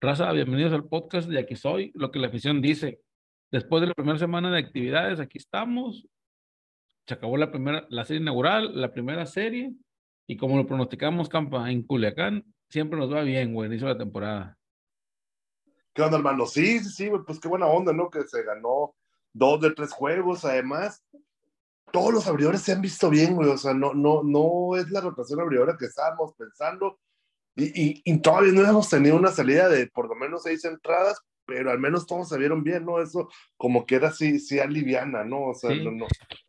Raza, bienvenidos al podcast de Aquí Soy, lo que la afición dice. Después de la primera semana de actividades, aquí estamos. Se acabó la primera, la serie inaugural, la primera serie, y como lo pronosticamos, Campa, en Culiacán, siempre nos va bien, güey, inicio de la temporada. ¿Qué onda, hermano? Sí, sí, sí, pues qué buena onda, ¿no? Que se ganó dos de tres juegos, además. Todos los abridores se han visto bien, güey. O sea, no, no, no es la rotación abridora que estábamos pensando y, y, todavía no hemos tenido una salida de por lo menos seis entradas, pero al menos todos se vieron bien, ¿no? Eso como que era así, sí aliviana, ¿no? O sea, no, no.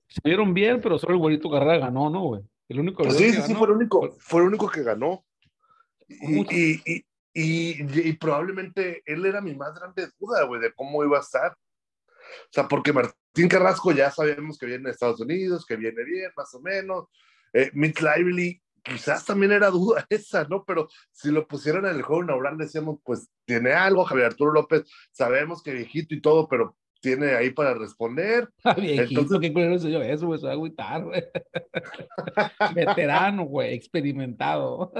Se vieron bien, pero solo el güerito Carrera ganó, ¿no, güey? El único pues sí, sí, sí, fue el único, fue el único que ganó. Y, y, y, probablemente él era mi más grande duda, güey, de cómo iba a estar. O sea, porque Martín Carrasco ya sabemos que viene de Estados Unidos, que viene bien, más o menos. Eh, Mitch Lively quizás también era duda esa, ¿no? Pero si lo pusieran en el juego inaugural, decíamos, pues tiene algo, Javier Arturo López, sabemos que viejito y todo, pero tiene ahí para responder. Ah, viejito, Entonces... qué culero soy yo eso, güey, soy agüitar, güey. Veterano, güey, experimentado.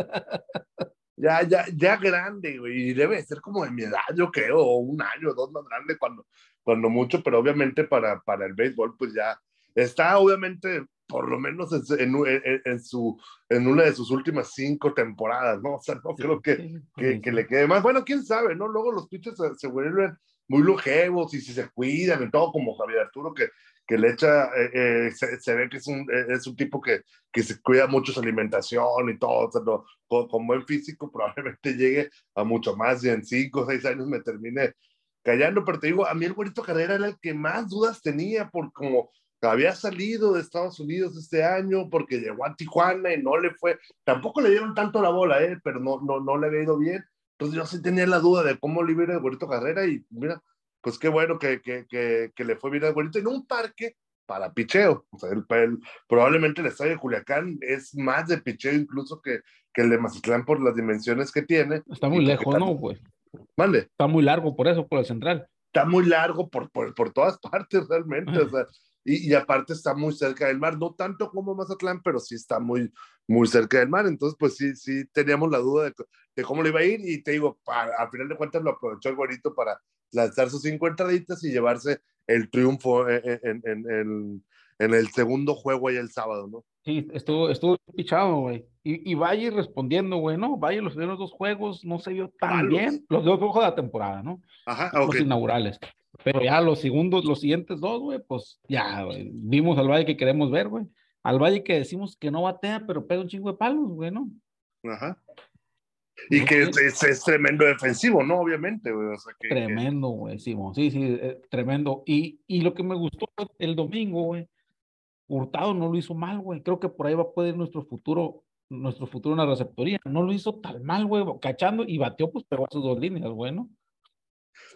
ya, ya, ya grande, güey, y debe ser como de mi edad, yo creo, o un año, dos más grande cuando, cuando mucho, pero obviamente para, para el béisbol, pues ya está obviamente por lo menos en, en, en, su, en una de sus últimas cinco temporadas, ¿no? O sea, no creo que, que, que, le quede más. Bueno, quién sabe, ¿no? Luego los pitchers se, se, vuelven muy longevos y si se cuidan y todo, como Javier Arturo, que, que le echa, eh, eh, se, se, ve que es un, eh, es un tipo que, que se cuida mucho su alimentación y todo, o sea, no, con, con, buen físico probablemente llegue a mucho más y en cinco o seis años me termine callando, pero te digo, a mí el Güerito Carrera era el que más dudas tenía por como había salido de Estados Unidos este año porque llegó a Tijuana y no le fue, tampoco le dieron tanto la bola, ¿eh? pero no, no, no le había ido bien. Entonces yo sí tenía la duda de cómo le iba el Güerito Carrera y mira, pues qué bueno que, que, que, que le fue bien al Güerito en un parque para picheo. O sea, el, el, probablemente el estadio de Culiacán es más de picheo incluso que, que el de Mazatlán por las dimensiones que tiene. Está muy lejos, ¿no, güey? Vale. Está muy largo por eso, por el central. Está muy largo por, por, por todas partes realmente. o sea, y, y, aparte está muy cerca del mar, no tanto como Mazatlán, pero sí está muy, muy cerca del mar. Entonces, pues sí, sí teníamos la duda de, de cómo le iba a ir y te digo, para, al final de cuentas lo aprovechó el güerito para lanzar sus cinco entraditas y llevarse el triunfo en, en, en, en el segundo juego ahí el sábado, ¿no? Sí, estuvo, estuvo pichado, güey. Y, y Valle respondiendo, güey, ¿no? Valle los primeros dos juegos no se vio tan Malos. bien. Los dos juegos de la temporada, ¿no? Ajá, Los okay. inaugurales. Pero ya los segundos, los siguientes dos, güey, pues ya, güey, vimos al Valle que queremos ver, güey. Al Valle que decimos que no batea, pero pega un chingo de palos, güey, ¿no? Ajá. Y que es, es, es, tremendo defensivo, ¿no? Obviamente, güey. O sea, que, tremendo, güey, Simón. Sí, sí, eh, tremendo. Y, y lo que me gustó el domingo, güey, Hurtado no lo hizo mal, güey. Creo que por ahí va a poder nuestro futuro, nuestro futuro en la receptoría. No lo hizo tan mal, güey, cachando y bateó, pues pegó a sus dos líneas, güey, ¿no?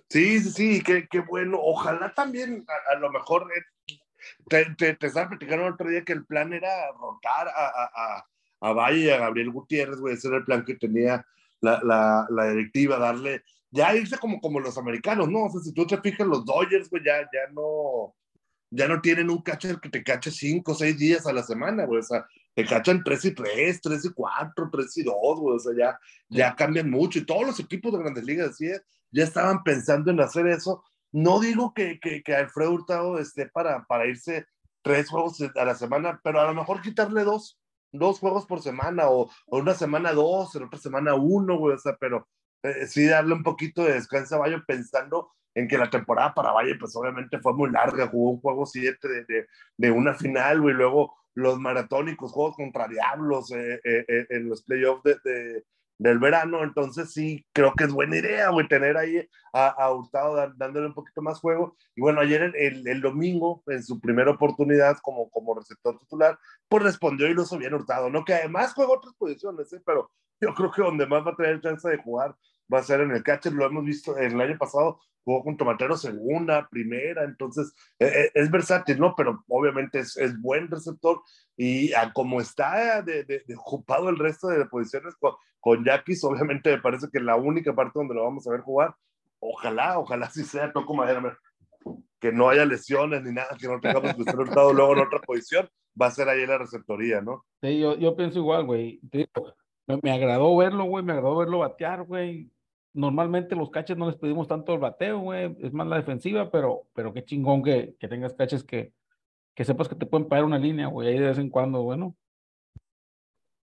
Sí, sí, sí, qué, qué bueno. Ojalá también, a, a lo mejor, eh, te, te, te, estaba platicando el otro día que el plan era rotar a, a, a Valle y a Gabriel Gutiérrez, güey, ese era el plan que tenía la, la, la, directiva, darle, ya irse como, como los americanos, ¿no? O sea, si tú te fijas, los Dodgers, güey, ya, ya no, ya no tienen un catcher que te cache cinco o seis días a la semana, güey, o sea, te cachan tres y tres, tres y cuatro, tres y dos, güey, o sea, ya, ya cambian mucho y todos los equipos de grandes ligas, así es, ya estaban pensando en hacer eso. No digo que, que, que Alfredo Hurtado esté para, para irse tres juegos a la semana, pero a lo mejor quitarle dos, dos juegos por semana, o, o una semana dos, en otra semana uno, güey, o sea, pero eh, sí darle un poquito de descanso a Valle pensando en que la temporada para Valle, pues obviamente fue muy larga, jugó un juego siete de, de, de una final, güey, luego los maratónicos, juegos contra Diablos eh, eh, eh en los playoffs de, de, del verano, entonces sí, creo que es buena idea, güey, tener ahí a, a Hurtado dándole un poquito más juego. Y bueno, ayer el, el, el, domingo, en su primera oportunidad como, como receptor titular, pues respondió y lo hizo bien Hurtado, ¿no? Que además juega otras posiciones, ¿eh? pero yo creo que donde más va a tener chance de jugar va a ser en el catcher, lo hemos visto el año pasado, jugó con Tomatero segunda, primera, entonces eh, eh, es versátil, ¿no? Pero obviamente es, es buen receptor y a como está de, de, ocupado el resto de posiciones con, con Yaquis, obviamente me parece que la única parte donde lo vamos a ver jugar, ojalá, ojalá sí sea, toco madera, que no haya lesiones ni nada, que no tengamos que estar luego en otra posición, va a ser ahí la receptoría, ¿no? Sí, yo, yo pienso igual, güey. Me, me agradó verlo, güey, me agradó verlo batear, güey normalmente los caches no les pedimos tanto el bateo, güey, es más la defensiva, pero, pero qué chingón que, que tengas caches que, que sepas que te pueden pagar una línea, güey, ahí de vez en cuando, bueno.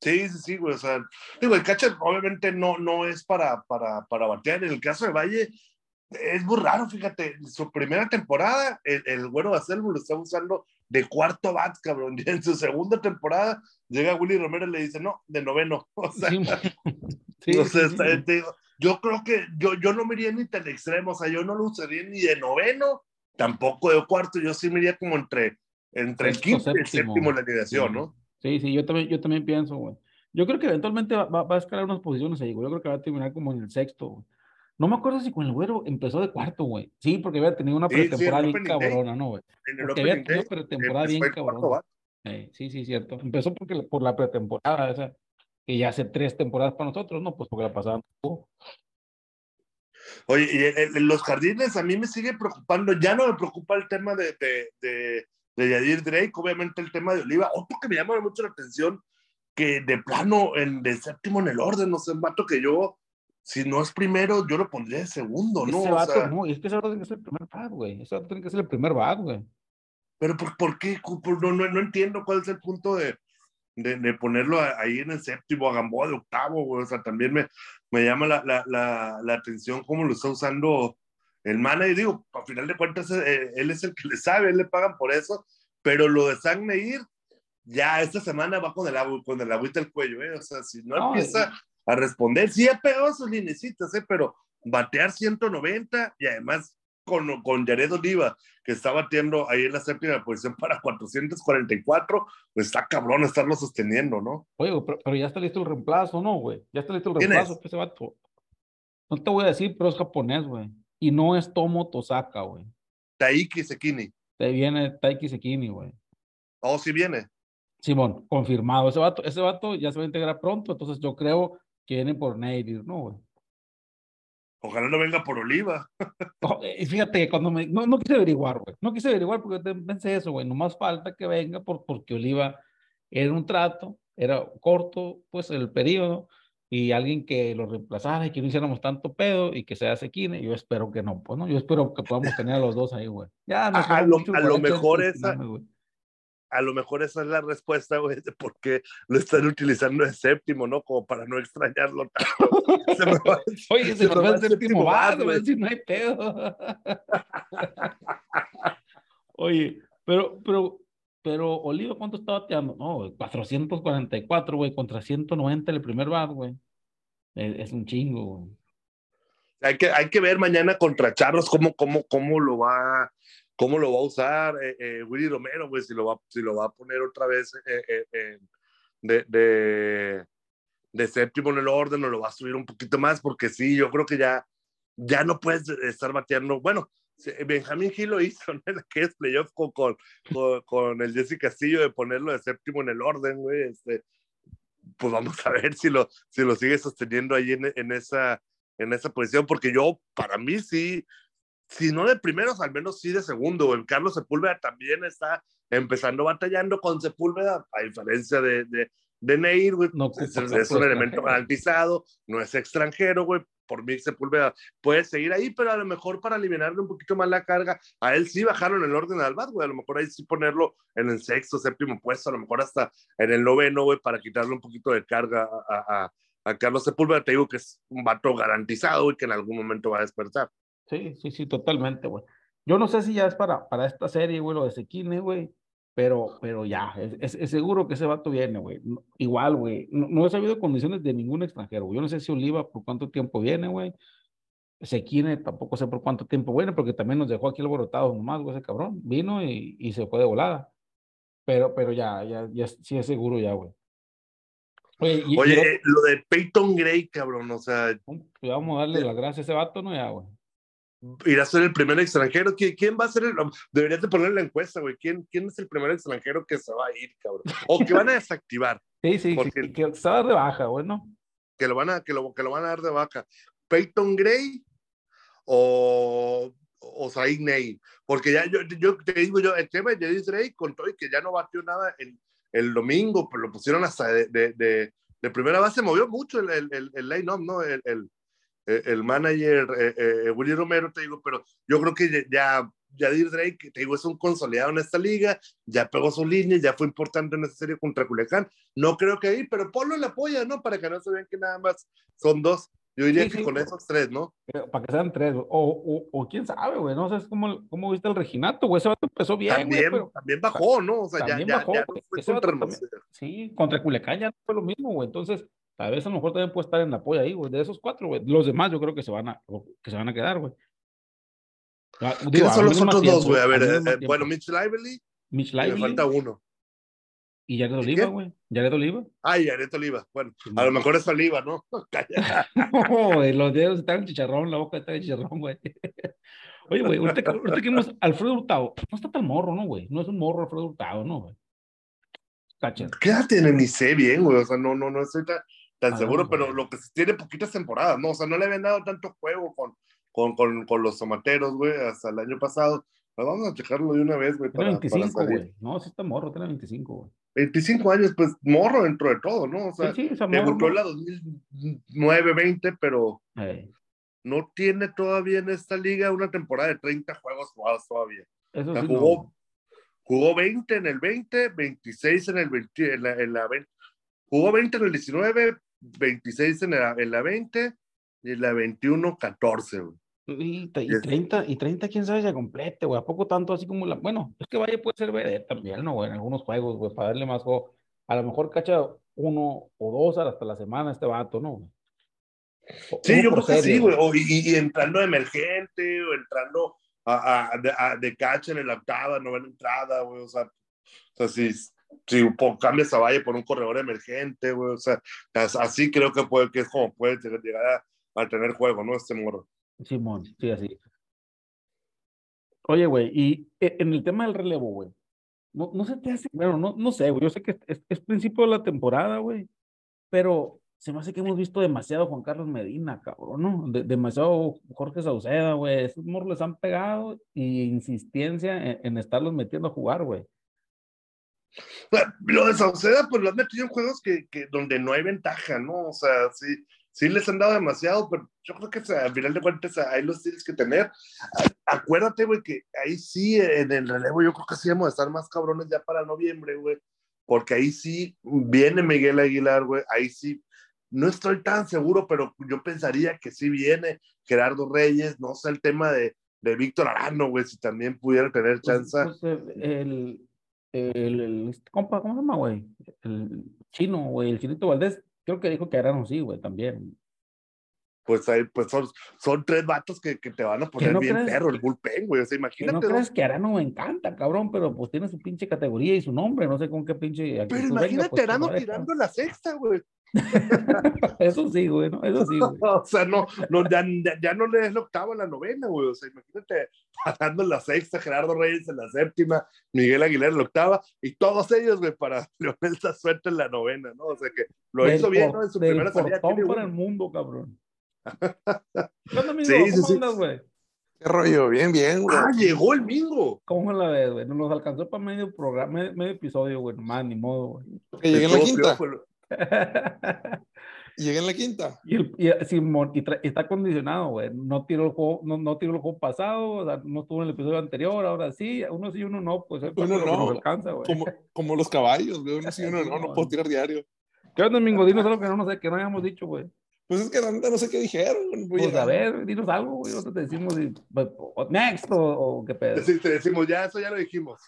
Sí, sí, sí, güey, o sea, digo, el catcher obviamente no, no es para, para, para batear, en el caso de Valle es muy raro, fíjate, su primera temporada, el, el güero Baselmo lo está usando de cuarto bat, cabrón, y en su segunda temporada llega Willy Romero y le dice, no, de noveno, o sea, sí, sí, sí, yo creo que yo, yo no me iría ni tan extremo, o sea, yo no lo usaría ni de noveno, tampoco de cuarto, yo sí me iría como entre, entre el quinto y el séptimo en la alineación, ¿no? Sí, sí, yo también, yo también pienso, güey. Yo creo que eventualmente va, va, a escalar unas posiciones ahí, güey. Yo creo que va a terminar como en el sexto, güey. No me acuerdo si con el güero empezó de cuarto, güey. Sí, porque había tenido una pretemporada bien cabrona, ¿no, güey? Porque había tenido pretemporada bien cabrona. sí, sí, cierto. Empezó porque, por la pretemporada, o sea, que ya hace tres temporadas para nosotros, ¿no? Pues porque la pasaban. Oye, y en, los jardines a mí me sigue preocupando, ya no me preocupa el tema de, de, de, de Yadir Drake, obviamente el tema de Oliva, otro que me llama mucho la atención, que de plano, en, de séptimo en el orden, no sé, un vato que yo, si no es primero, yo lo pondría de segundo, ¿no? Ese vato, no, es que ese vato tiene que ser el primer bat, güey, ese vato tiene que ser el primer bat, güey. Pero ¿por, por qué? No, no, no entiendo cuál es el punto de, de, de, ponerlo ahí en el séptimo, a Gamboa de octavo, güey. O sea, también me, me llama la, la, la, la, atención cómo lo está usando el manager. Digo, a final de cuentas, eh, él es el que le sabe, él le pagan por eso. Pero lo de San Meir, ya esta semana va con el, agua, con el agüita el cuello, ¿eh? O sea, si no, empieza a responder, sí ha pegado sus linecitas, ¿eh? Pero batear 190 y además con, con Jared Oliva, que está batiendo ahí en la séptima posición para 444, pues está cabrón estarlo sosteniendo, ¿no? Oye, pero, ya está listo el reemplazo, ¿no, güey? Ya está listo el reemplazo, ese vato. No te voy a decir, pero es japonés, güey. Y no es Tomo Tosaka, güey. Taiki Sekini. Te viene Taiki Sekini, güey. Oh, sí viene. Simón, confirmado. Ese vato, ese vato ya se va a integrar pronto, entonces yo creo que viene por Nadir, ¿no, güey? Ojalá no venga por Oliva. y fíjate que cuando me. No, no quise averiguar, güey. No quise averiguar porque pensé eso, güey. No más falta que venga por, porque Oliva era un trato, era corto, pues, el periodo, y alguien que lo reemplazara y que no hiciéramos tanto pedo y que sea Sequine. Yo espero que no, pues, ¿no? Yo espero que podamos tener a los dos ahí, güey. Ya, a, a, lo, a lo mejor esa a lo mejor esa es la respuesta, güey, de por qué lo están utilizando de séptimo, ¿no? Como para no extrañarlo tanto. Se me va, Oye, se, se va el séptimo bar, güey, si no hay pedo. Oye, pero, pero, pero Oliva, ¿cuánto está bateando? No, 444, güey, contra 190 el primer bat, güey. Es, es, un chingo, güey. Hay que, hay que ver mañana contra Charros cómo, cómo, cómo lo va cómo lo va a usar eh, eh, Willy Romero, güey, si lo va, si lo va a poner otra vez eh, de, de, de, séptimo en el orden o lo va a subir un poquito más, porque sí, yo creo que ya, ya no puedes estar bateando. Bueno, Benjamín Gil lo hizo, ¿no? que es playoff con, con, con, el Jesse Castillo de ponerlo de séptimo en el orden, güey. Este, pues vamos a ver si lo, si lo sigue sosteniendo ahí en, en, esa, en esa posición, porque yo, para mí sí, si no de primeros, al menos sí de segundo. El Carlos Sepúlveda también está empezando batallando con Sepúlveda, a diferencia de, de, de Neir, güey. No, es, es un elemento garantizado, no es extranjero, güey. Por mí, Sepúlveda puede seguir ahí, pero a lo mejor para aliviarle un poquito más la carga, a él sí bajaron el orden al bat, güey. A lo mejor ahí sí ponerlo en el sexto, séptimo puesto, a lo mejor hasta en el noveno, güey, para quitarle un poquito de carga a, a, a Carlos Sepúlveda. Te digo que es un vato garantizado, y que en algún momento va a despertar. Sí, sí, sí, totalmente, güey. Yo no sé si ya es para, para esta serie, güey, lo de Sequine, güey, pero, pero ya, es, es, seguro que ese vato viene, güey. Igual, güey, no, he sabido condiciones de ningún extranjero, güey. Yo no sé si Oliva por cuánto tiempo viene, güey. Sequine tampoco sé por cuánto tiempo viene, porque también nos dejó aquí alborotado nomás, güey, ese cabrón. Vino y, y se fue de volada. Pero, pero ya, ya, ya, sí es seguro ya, güey. Oye, y, Oye, y- eh, lo de Peyton Gray, cabrón, o sea, pues vamos a darle las gracias a ese vato, ¿no? Ya, güey. Irá a ser el primer extranjero. ¿Quién, quién va a ser el.? Deberías de poner la encuesta, güey. ¿Quién, ¿Quién es el primer extranjero que se va a ir, cabrón? O que van a desactivar, Sí, sí, Porque- que, que se va a dar de baja, güey, ¿no? que lo van a, que lo, que lo van a dar de vaca. ¿Peyton Gray o, o Said Ney? Porque ya yo, yo te digo, yo, el tema de Jadis Gray con todo y que ya no batió nada el, el domingo, pero lo pusieron hasta de, de, de, de primera base, movió mucho el, el, el, el line-up, ¿no? El, el, el manager eh, eh, Willy Romero, te digo, pero yo creo que ya Yadir Drake, te digo, es un consolidado en esta liga, ya pegó su línea, ya fue importante en esa serie contra Culiacán. No creo que ahí, pero Polo le apoya, ¿no? Para que no se vean que nada más son dos. Yo diría Sí, que sí. con esos tres, ¿no? Eh, Para que sean tres, o, o, o quién sabe, güey, no sé cómo, cómo viste el Reginato, güey, ese vato empezó bien, güey, también, pero también bajó, ¿no? O sea, ya, también ya, bajó, ya no fue contra también- sí, contra Culiacán ya no fue lo mismo, güey, entonces, a veces a lo mejor también puede estar en apoyo ahí, güey, de esos cuatro, güey, los demás yo creo que se van a, que se van a quedar, güey. Ah, digo, ¿Quiénes a son los otros dos, güey? A ver, eh, eh, bueno, Mitch Lively, Mitch y me Lively falta uno. y Jared ¿Y Oliva, güey, Jared Oliva. Ay, Areto Oliva. Bueno, Sí, a lo mejor es Oliva, ¿no? No, güey, los dedos están en chicharrón, la boca está en chicharrón, güey. Oye, güey, ahorita, que- ahorita que vimos Alfredo Hurtado, no está tan morro, ¿no, güey? No es un morro Alfredo Hurtado, ¿no, güey? Cacha. ¿Qué edad tiene? Ni sé bien, güey. O sea, no, no, no estoy tan, Ah, seguro, pero lo que tiene poquitas temporadas, ¿no? O sea, no le habían dado tanto juego con, con, con, con los tomateros, güey, hasta el año pasado. Pero vamos a checarlo de una vez, güey, Tiene para, para 25, salir. güey. No, sí está morro, tiene 25, güey. 25 años, pues morro dentro de todo, ¿no? O sea, Sí, sí, morro. debutó en ¿no? la 2009-20, pero Eh, no tiene todavía en esta liga una temporada de 30 juegos jugados todavía. eso O sea, sí, no, jugó, jugó 20 en el 20, 26 en el 20, en la, en la 20, jugó 20 en el 19, 26 en la, en la 20 y en la 21, 14, güey. Y, y Yes. 30, y 30, quién sabe, se complete, güey. ¿A poco tanto así como la. Bueno, es que Valle puede ser BD también, ¿no, güey? En algunos juegos, güey, para darle más juego. A lo mejor cacha uno o dos hasta la semana este vato, ¿no? güey? Sí, yo creo que serie, sí, güey. O- y, y entrando de emergente, o entrando a, a- de, a- de catcher en la octava, novena entrada, güey. O sea, o sea si, si cambias a Valle por un corredor emergente, güey. O sea, as- así creo que puede, que es como puede llegar a, a tener juego, ¿no? Este morro. Simón, sí, así. Oye, güey, y e- en el tema del relevo, güey, no, no se te hace, bueno, no, no sé, güey, yo sé que es, es principio de la temporada, güey, pero se me hace que hemos visto demasiado Juan Carlos Medina, cabrón, ¿no? De- demasiado Jorge Sauceda, güey, esos morros les han pegado y insistencia en, en estarlos metiendo a jugar, güey. Lo de Sauceda, pues lo han metido en juegos que, que donde no hay ventaja, ¿no? O sea, sí, sí les han dado demasiado, pero yo creo que o sea, al final de cuentas ahí los tienes que tener. Acuérdate, güey, que ahí sí, en el relevo, yo creo que sí vamos a estar más cabrones ya para noviembre, güey, porque ahí sí viene Miguel Aguilar, güey, ahí sí. No estoy tan seguro, pero yo pensaría que sí viene Gerardo Reyes, no sé el tema de, de Víctor Arano, güey, si también pudiera tener Pues, chance. pues, el, el, el- este compa, ¿cómo se llama, güey? El chino, güey, el chinito Valdés, creo que dijo que Arano sí, güey, también. pues pues son, son tres vatos que, que te van a poner no bien crees? perro el bullpen, güey. O sea, Que no imagínate. crees que Arano me encanta, cabrón, pero pues tiene su pinche categoría y su nombre, no sé con qué pinche. Pero venga, imagínate pues, Arano tirando la sexta, güey. Eso sí, güey, ¿no? Eso sí, güey. O sea, no, no ya, ya, no le es la octava a la novena, güey. O sea, imagínate dando la sexta, Gerardo Reyes en la séptima, Miguel Aguilar en la octava, y todos ellos, güey, para Leonel suerte en la novena, ¿no? O sea que lo Del hizo bien, ¿no? En su primera salida. tiene para el mundo, cabrón. ¿Qué onda, amigo? Sí, sí, ¿Cómo sí. andas, güey? ¿Qué rollo? Bien, bien, güey. Ah, llegó el mingo. ¿Cómo la ves, güey? Nos alcanzó para medio programa, medio, medio episodio, güey, nomás, ni modo, güey. Que llegué en la quinta. Llegué en la quinta. Y, el, y, Simón, y tra- y está condicionado, güey. No tiró el juego, no, no tiró el juego pasado, o sea, no estuvo en el episodio anterior, ahora sí, uno sí, uno no, pues es parte Uno no. alcanza, güey. Como, como los caballos, güey. Uno sí, uno no, no puedo tirar diario. ¿Qué onda, Mingo? Dinos algo que no, no sé, que no hayamos dicho, güey. Pues es que no sé qué dijeron. Voy Pues a ver, dinos algo, güey. Nosotros te decimos, y, pues, next, o, o qué pedo. Sí, te decimos, ya, eso ya lo dijimos.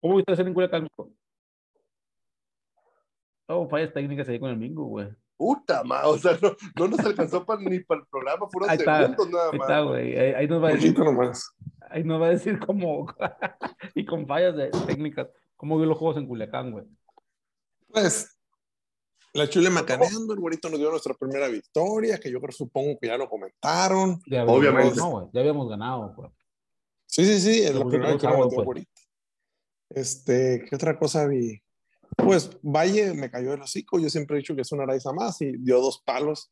¿Cómo viste hacer en Culiacán, mijo? Oh, fallas técnicas ahí con el Mingo, güey. Puta ma, o sea, no, no nos alcanzó para, ni para el programa, fueron Ahí está, segundos nada Ahí más. está, güey. Ahí, ahí nos va a decir, nomás. ahí nos va a decir cómo, y con fallas de técnicas. ¿Cómo vio los juegos en Culiacán, güey? Pues, la chule macaneando, el güerito nos dio nuestra primera victoria, que yo creo, supongo que ya lo comentaron. Ya habíamos- Obviamente. No, güey, ya habíamos ganado, güey. Sí, sí, sí, es Lo la primera el que nos sábado, dio pues. güerito. Este, ¿qué otra cosa vi? Pues Valle me cayó el hocico, yo siempre he dicho que es una Araiza más y dio dos palos.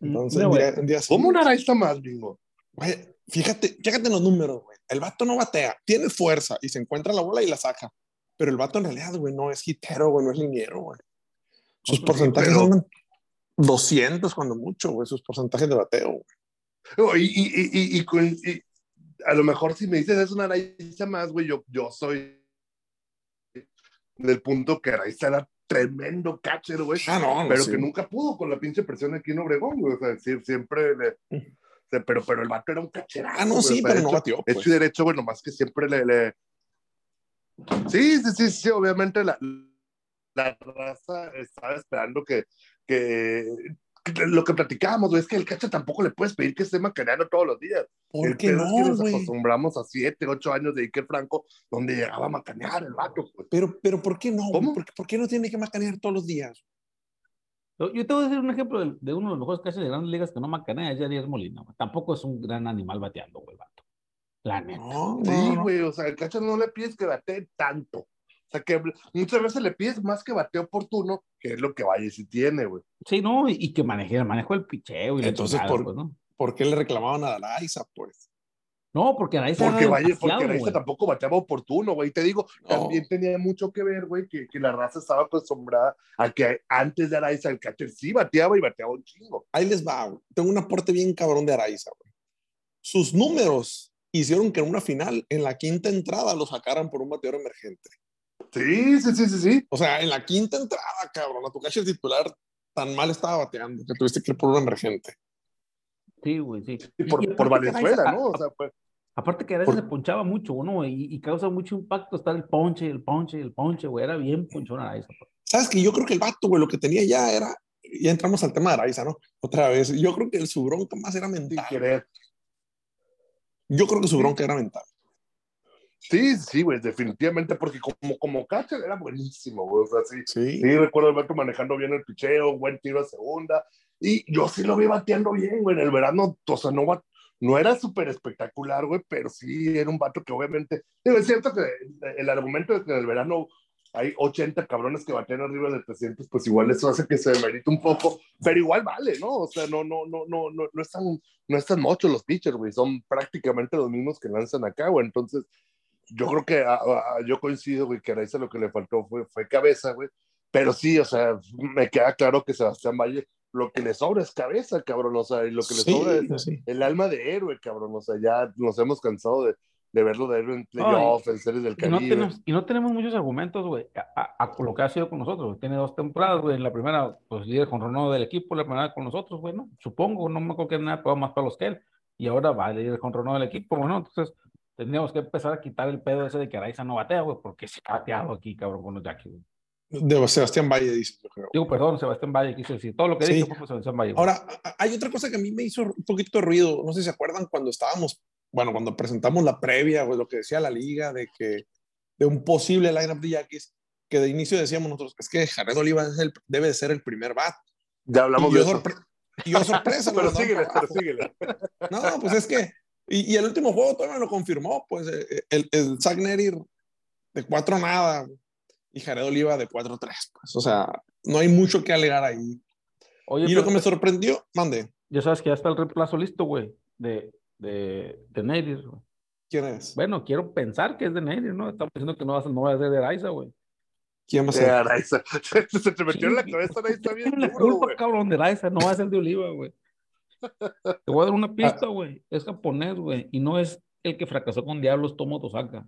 Entonces, Mira, un güey, día, día. ¿Cómo una Araiza más, bingo? Güey, fíjate, fíjate en los números, güey. El vato no batea, tiene fuerza y se encuentra la bola y la saca. Pero el vato en realidad, güey, no es hitero, güey, no es liniero, güey. Sus Sí, porcentajes pero- son 200 cuando mucho, güey, sus porcentajes de bateo. güey. Y, y, y, y, y con- y a lo mejor si me dices es una Araiza más, güey, yo, yo soy del punto que Araiza era tremendo catcher, güey. Ah, no, pero sí. que nunca pudo con la pinche presión aquí en Obregón, güey. O sea, sí, siempre le. sea, pero, pero el vato era un cacherazo. Ah, no, sí, pero no hecho- batió. hecho Pues. y derecho, bueno, más que siempre le. le... Sí, sí, sí, sí, obviamente la, la raza estaba esperando que, que lo que platicábamos, güey, es que el cacha tampoco le puedes pedir que esté macaneando todos los días. ¿Por el qué pedo es que no, nos acostumbramos a siete, ocho años de Iker Franco, donde llegaba a macanear el vato, pues. Pero, pero ¿por qué no? ¿Cómo? ¿Por, qué- por qué no tiene que macanear todos los días? Yo te voy a decir un ejemplo de, de uno de los mejores casos de grandes ligas que no macanea, es Yadier Molina. güey. Tampoco es un gran animal bateando, güey, el vato. La neta. No, no, Sí, no. güey, o sea, el cacha no le pides que batee tanto. Sea, que muchas veces le pides más que batee oportuno, que es lo que Valle sí tiene, güey. Sí, no, y, y que maneje, manejo el picheo y Entonces, chingada, por- pues, ¿no? ¿Por qué le reclamaban a Araiza, pues? No, porque Porque Valle, porque Araiza güey. tampoco bateaba oportuno, güey. Te digo, No. también tenía mucho que ver, güey, que, que la raza estaba acostumbrada a que antes de Araiza el catcher sí bateaba y bateaba un chingo. Ahí les va, güey. Tengo un aporte bien cabrón de Araiza, güey. Sus números hicieron que en una final, en la quinta entrada, lo sacaran por un bateador emergente. Sí, sí, sí, sí, sí. O sea, en la quinta entrada, cabrón, a tu catcher titular tan mal estaba bateando que tuviste que ir por un emergente. Sí, güey, sí. Y por, y por Valenzuela, ¿no? O sea, pues, Aparte que a veces Por- se ponchaba mucho, ¿no? Y, y causa mucho impacto estar el ponche, el ponche, el ponche, güey. Era bien ponchón Araiza. ¿Sabes que Yo creo que el vato, güey, lo que tenía ya era, ya entramos al tema de Araiza, ¿no? Otra vez, yo creo que el su bronca más era sin mental. querer. Yo creo que su bronca era mental. Sí, sí, güey, definitivamente, porque como, como catcher era buenísimo, güey. O sea, sí, Sí. Sí, recuerdo el Beto manejando bien el picheo, buen tiro a segunda. Y yo sí lo vi bateando bien, güey. En el verano, o sea, no, no era súper espectacular, güey, pero sí era un vato que obviamente. Es cierto que el argumento de que en el verano hay 80 cabrones que batean arriba de 300, pues igual eso hace que se demerite un poco, pero igual vale, ¿no? O sea, no, no, no, no, no, no están, no están muchos los pitchers, güey. Son prácticamente los mismos que lanzan acá, güey. Entonces, yo creo que a- a- yo coincido, güey, que a Araiza lo que le faltó fue, fue cabeza, güey. Pero sí, o sea, me queda claro que Sebastián Valle lo que le sobra es cabeza, cabrón. O sea, y lo que le Sí, sobra es sí. el alma de héroe, cabrón. O sea, ya nos hemos cansado de, de verlo de héroe en playoff, en series del Y no, Caribe. tenemos, y no tenemos muchos argumentos, güey, a, a- a lo que ha sido con nosotros. güey. Tiene dos temporadas, güey. En la primera, pues líder con Ronaldo del equipo, la primera con nosotros, güey, ¿no? Supongo, no me acuerdo que nada, pero más para los que él. Y ahora va líder con Ronaldo del equipo, ¿no? Entonces, tendríamos que empezar a quitar el pedo ese de que Araiza no batea, güey, porque se ha bateado aquí, cabrón, con los Jackies. güey. De Sebastián Valle, dice, yo creo. Digo, perdón, Sebastián Valle, quise decir. Todo lo que Sí. dije fue Sebastián Valle. güey. Ahora, a- hay otra cosa que a mí me hizo un poquito de ruido. No sé si se acuerdan cuando estábamos, bueno, cuando presentamos la previa, o lo que decía la liga, de que de un posible lineup de Yaquis, que de inicio decíamos nosotros, es que Jared Oliva es el- debe de ser el primer bat. Ya hablamos Y de yo, eso. sorpre- y yo sorpresa. Pero síguele, pero síguele. No, pues es que, y, y el último juego todavía me lo confirmó, pues eh, el, el Zach Nerir de 4 nada y Jared Oliva de 4-3, pues, o sea, no hay mucho que alegar ahí. Oye, y lo que me sorprendió, mande, ya sabes que ya está el reemplazo listo, güey, de, de, de güey. ¿quién es? Bueno, quiero pensar que es de Neyris, ¿no? Estamos diciendo que no va a ser, no va a ser de Araiza, güey. ¿Quién va a ser? Araiza. Se te metió en la cabeza, Araiza, bien la culpa, güey. cabrón, de Araiza, no va a ser de Oliva, güey. Te voy a dar una Ah. pista, güey. Es japonés, güey, y no es el que fracasó con Diablos Tomo Tosaka.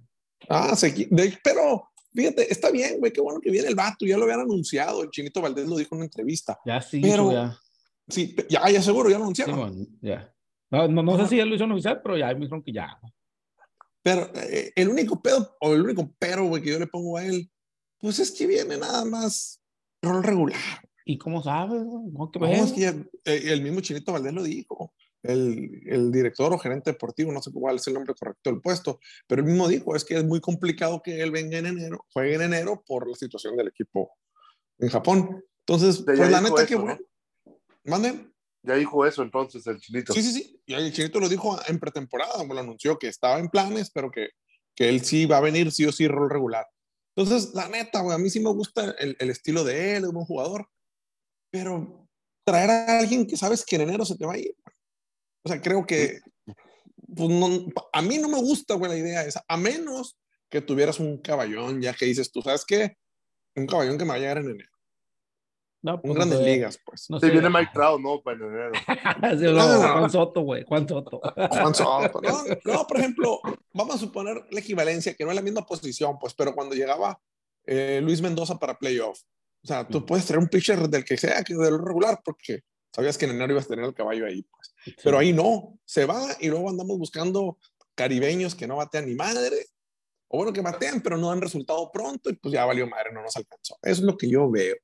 Ah, se de- pero fíjate, está bien, güey, qué bueno que viene el vato, ya lo habían anunciado, el Chinito Valdés lo dijo en una entrevista. Ya sí, Pero- ya. Sí, ya, ya seguro, ya lo Sí, anunciaron. bueno, ya. No, no, no sé si ya lo hicieron oficial, pero ya me dijeron que ya. Pero eh, el único pedo, o el único pero, güey, que yo le pongo a él, pues es que viene nada más rol regular. ¿Y cómo sabes? No, que No, es que ya, el mismo Chinito Valdés lo dijo. el, el, director o gerente deportivo, no sé cuál es el nombre correcto del puesto, pero él mismo dijo, es que es muy complicado que él venga en enero, juegue en enero por la situación del equipo en Japón. Entonces, pues la neta que bueno. ¿Manden? Ya dijo eso entonces el chinito. Sí, sí, sí. Y el chinito lo dijo en pretemporada, me lo anunció que estaba en planes, pero que, que él sí va a venir sí o sí rol regular. Entonces, la neta, güey, a mí sí me gusta el, el estilo de él, es un buen jugador, pero traer a alguien que sabes que en enero se te va a ir. O sea, creo que pues no, a mí no me gusta, güey, la idea esa, a menos que tuvieras un caballón, ya que dices, tú sabes qué, un caballón que me va a llegar en enero. No, pues, un grandes ligas, pues. No Se viene Mike Trout, ¿no? Para enero. sí, no, no, no, Juan Soto, güey. Juan Soto. Juan Soto. No, no, por ejemplo, vamos a suponer la equivalencia, que no es la misma posición, pues, pero cuando llegaba eh, Luis Mendoza para playoff, o sea, tú puedes traer un pitcher del que sea, que del regular, porque sabías que en enero ibas a tener el caballo ahí, pues. Pero ahí no, se va y luego andamos buscando caribeños que no batean ni madre, o bueno, que batean, pero no han resultado pronto y pues ya valió madre, no nos alcanzó. Eso es lo que yo veo.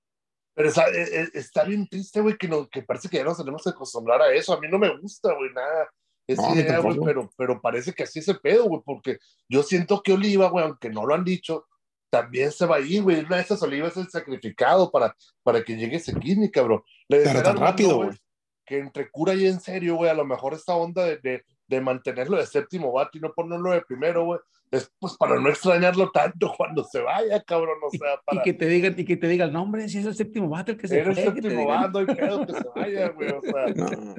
Pero está, eh, eh, está bien triste, güey, que, no, que parece que ya nos tenemos que acostumbrar a eso. A mí no me gusta, güey, nada. Esa idea, güey, pero, pero parece que así se pedo, güey, porque yo siento que Oliva, güey, aunque no lo han dicho, también se va a ir, güey. Una de esas olivas es el sacrificado para, para que llegue ese Kidney, cabrón. Le pero tan rápido, güey. Que entre cura y en serio, güey, a lo mejor esta onda de, de, de mantenerlo de séptimo bate y no ponerlo de primero, güey, es pues para no extrañarlo tanto cuando se vaya, cabrón, o sea, para... Y que te digan, y que te diga el nombre, si es el séptimo bate el que se Eres el séptimo no hay pedo que se vaya, güey, o sea... No.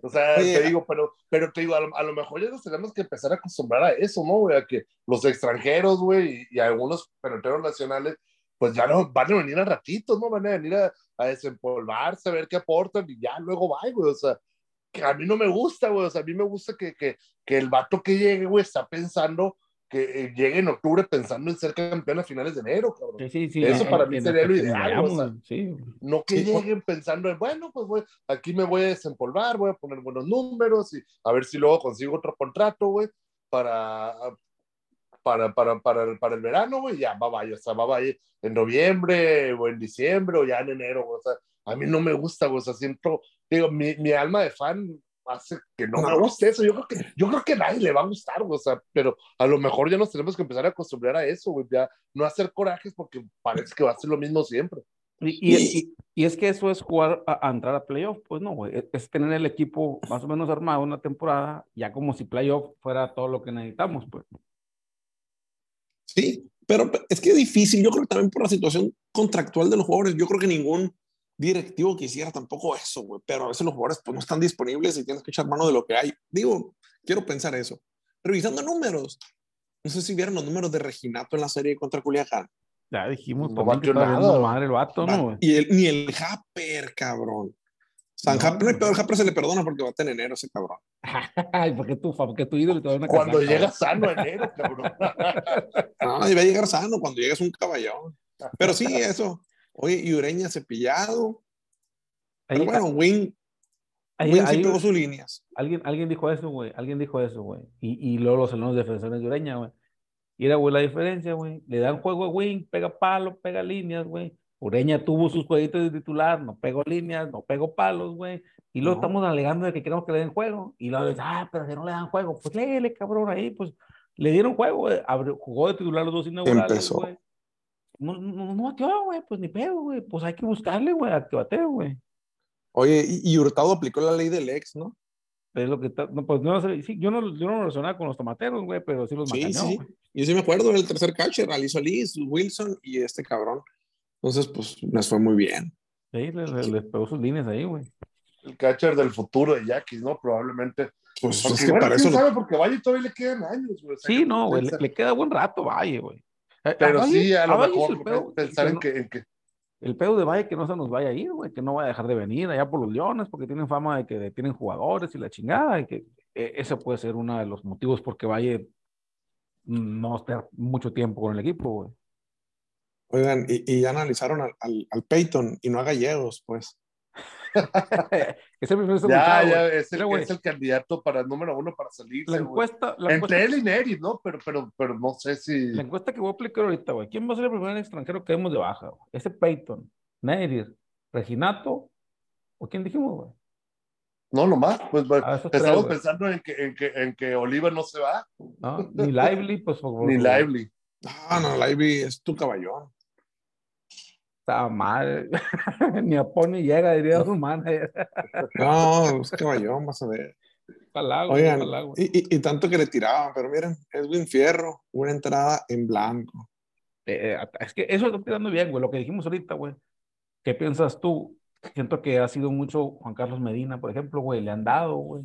O sea, Oye, te digo, pero, pero te digo, a lo, a lo, mejor ya nos tenemos que empezar a acostumbrar a eso, ¿no, güey? A que los extranjeros, güey, y, y, algunos peloteros nacionales, pues ya no van a venir a ratitos, ¿no? Van a venir a, a desempolvarse, a ver qué aportan y ya luego va, güey, o sea, que a mí no me gusta, güey, o sea, a mí me gusta que, que, que el vato que llegue, güey, está pensando que eh, llegue en octubre pensando en ser campeón a finales de enero, cabrón. Sí, sí, sí, Eso para mí sería lo ideal, o sea, no que lleguen pensando en, bueno, pues voy, aquí me voy a desempolvar, voy a poner buenos números y a ver si luego consigo otro contrato, güey, para, para, para, para, el, para el verano, güey, ya va, vaya, o sea, va, vaya en noviembre o en diciembre o ya en enero, güey, o sea, a mí no me gusta, güey, o sea, siento, digo, mi, mi alma de fan hace que no, no, me guste eso. Yo creo que, yo creo que a nadie le va a gustar, o sea, pero a lo mejor ya nos tenemos que empezar a acostumbrar a eso, güey, ya no hacer corajes porque parece que va a ser lo mismo siempre. Y, y, y, y es que eso es jugar a, a entrar a playoff, pues no, güey, es, es, tener el equipo más o menos armado una temporada, ya como si playoff fuera todo lo que necesitamos, pues. Sí, pero es que es difícil, yo creo que también por la situación contractual de los jugadores, yo creo que ningún directivo quisiera tampoco eso, güey, pero a veces los jugadores pues no están disponibles y tienes que echar mano de lo que hay. Digo, quiero pensar eso. Revisando números, no sé si vieron los números de Reginato en la serie contra Culiacán. Ya dijimos, no batió nada. Madre el vato, ¿no? Y el, ni el Happer, cabrón. San no, Happer, no. el Happer se le perdona porque va a tener enero ese cabrón. Ay, porque tú, porque tu ídolo te da una Cuando casaca, llega sano enero, cabrón. no, y va a llegar sano cuando llegues un caballón. Pero sí, eso. Oye, y Ureña cepillado. Ahí, Pero bueno, Win, ahí, Win sí pegó sus líneas. Alguien, alguien dijo eso, güey. Alguien dijo eso, güey. Y, y luego los alumnos defensores de Ureña, güey. Y era, güey, la diferencia, güey. Le dan juego a Win, pega palo, pega líneas, güey. Ureña tuvo sus jueguitos de titular, no pegó líneas, no pegó palos, güey. Y luego no. estamos alegando de que queremos que le den juego. Y luego, ah, pero si no le dan juego, pues léele, cabrón, ahí, pues le dieron juego, güey. jugó de titular los dos inaugurales, Empezó. güey no, no, no bateó, güey, pues ni pedo, güey, pues hay que buscarle, güey, a que bateo, güey. Oye, y, y, Hurtado aplicó la ley del ex, ¿no? Es lo que está, no, pues no sé, sí, yo no, yo no lo relacionaba con los tomateros, güey, pero sí los sí, macañó, sí. Yo sí me acuerdo del tercer catcher, Alice Liz, Wilson y este cabrón. Entonces, pues, nos fue muy bien. Sí, les, les, les pegó sus líneas ahí, güey. El catcher del futuro de Yaquis, ¿no? Probablemente. Pues porque, es que bueno, para eso. sabe? Porque Valle todavía le quedan años, güey. Sí, no, güey, le, le, queda buen rato, Valle, güey. Pero a sí, a lo a mejor pedo, pensar en, no, que, en que. El pedo de Valle que no se nos vaya a ir, güey, que no vaya a dejar de venir allá por los Leones, porque tienen fama de que tienen jugadores y la chingada, y que e, ese puede ser uno de los motivos por que Valle no esté mucho tiempo con el equipo, güey. Oigan, y, y, ya analizaron al, al, al Peyton y no a Gallegos, pues. es el primer ya, ya, es el, es el, candidato para el número uno para salir. La encuesta, la Entre encuesta, él y Neri, ¿no? Pero, pero, pero no sé si. La encuesta que voy a aplicar ahorita, güey. ¿Quién va a ser el primer extranjero que demos de baja? Güey? Ese Peyton, Neri, Reginato, ¿o quién dijimos, güey? No, nomás, pues Ah, tres, estamos güey. pensando en que, en, que, en que Oliver no se va, ¿no? Ni Lively, pues por ni Lively. Ah, no, Lively es tu caballón. Está mal. ni a Pony llega, diría su manager. No, es caballón, vas a ver. Güey, Oigan, güey. y, y- y tanto que le tiraban, pero miren, Edwin Fierro, una entrada en blanco. Eh, es que eso está tirando bien, güey. Lo que dijimos ahorita, güey. ¿Qué piensas tú? Siento que ha sido mucho Juan Carlos Medina, por ejemplo, güey. Le han dado, güey.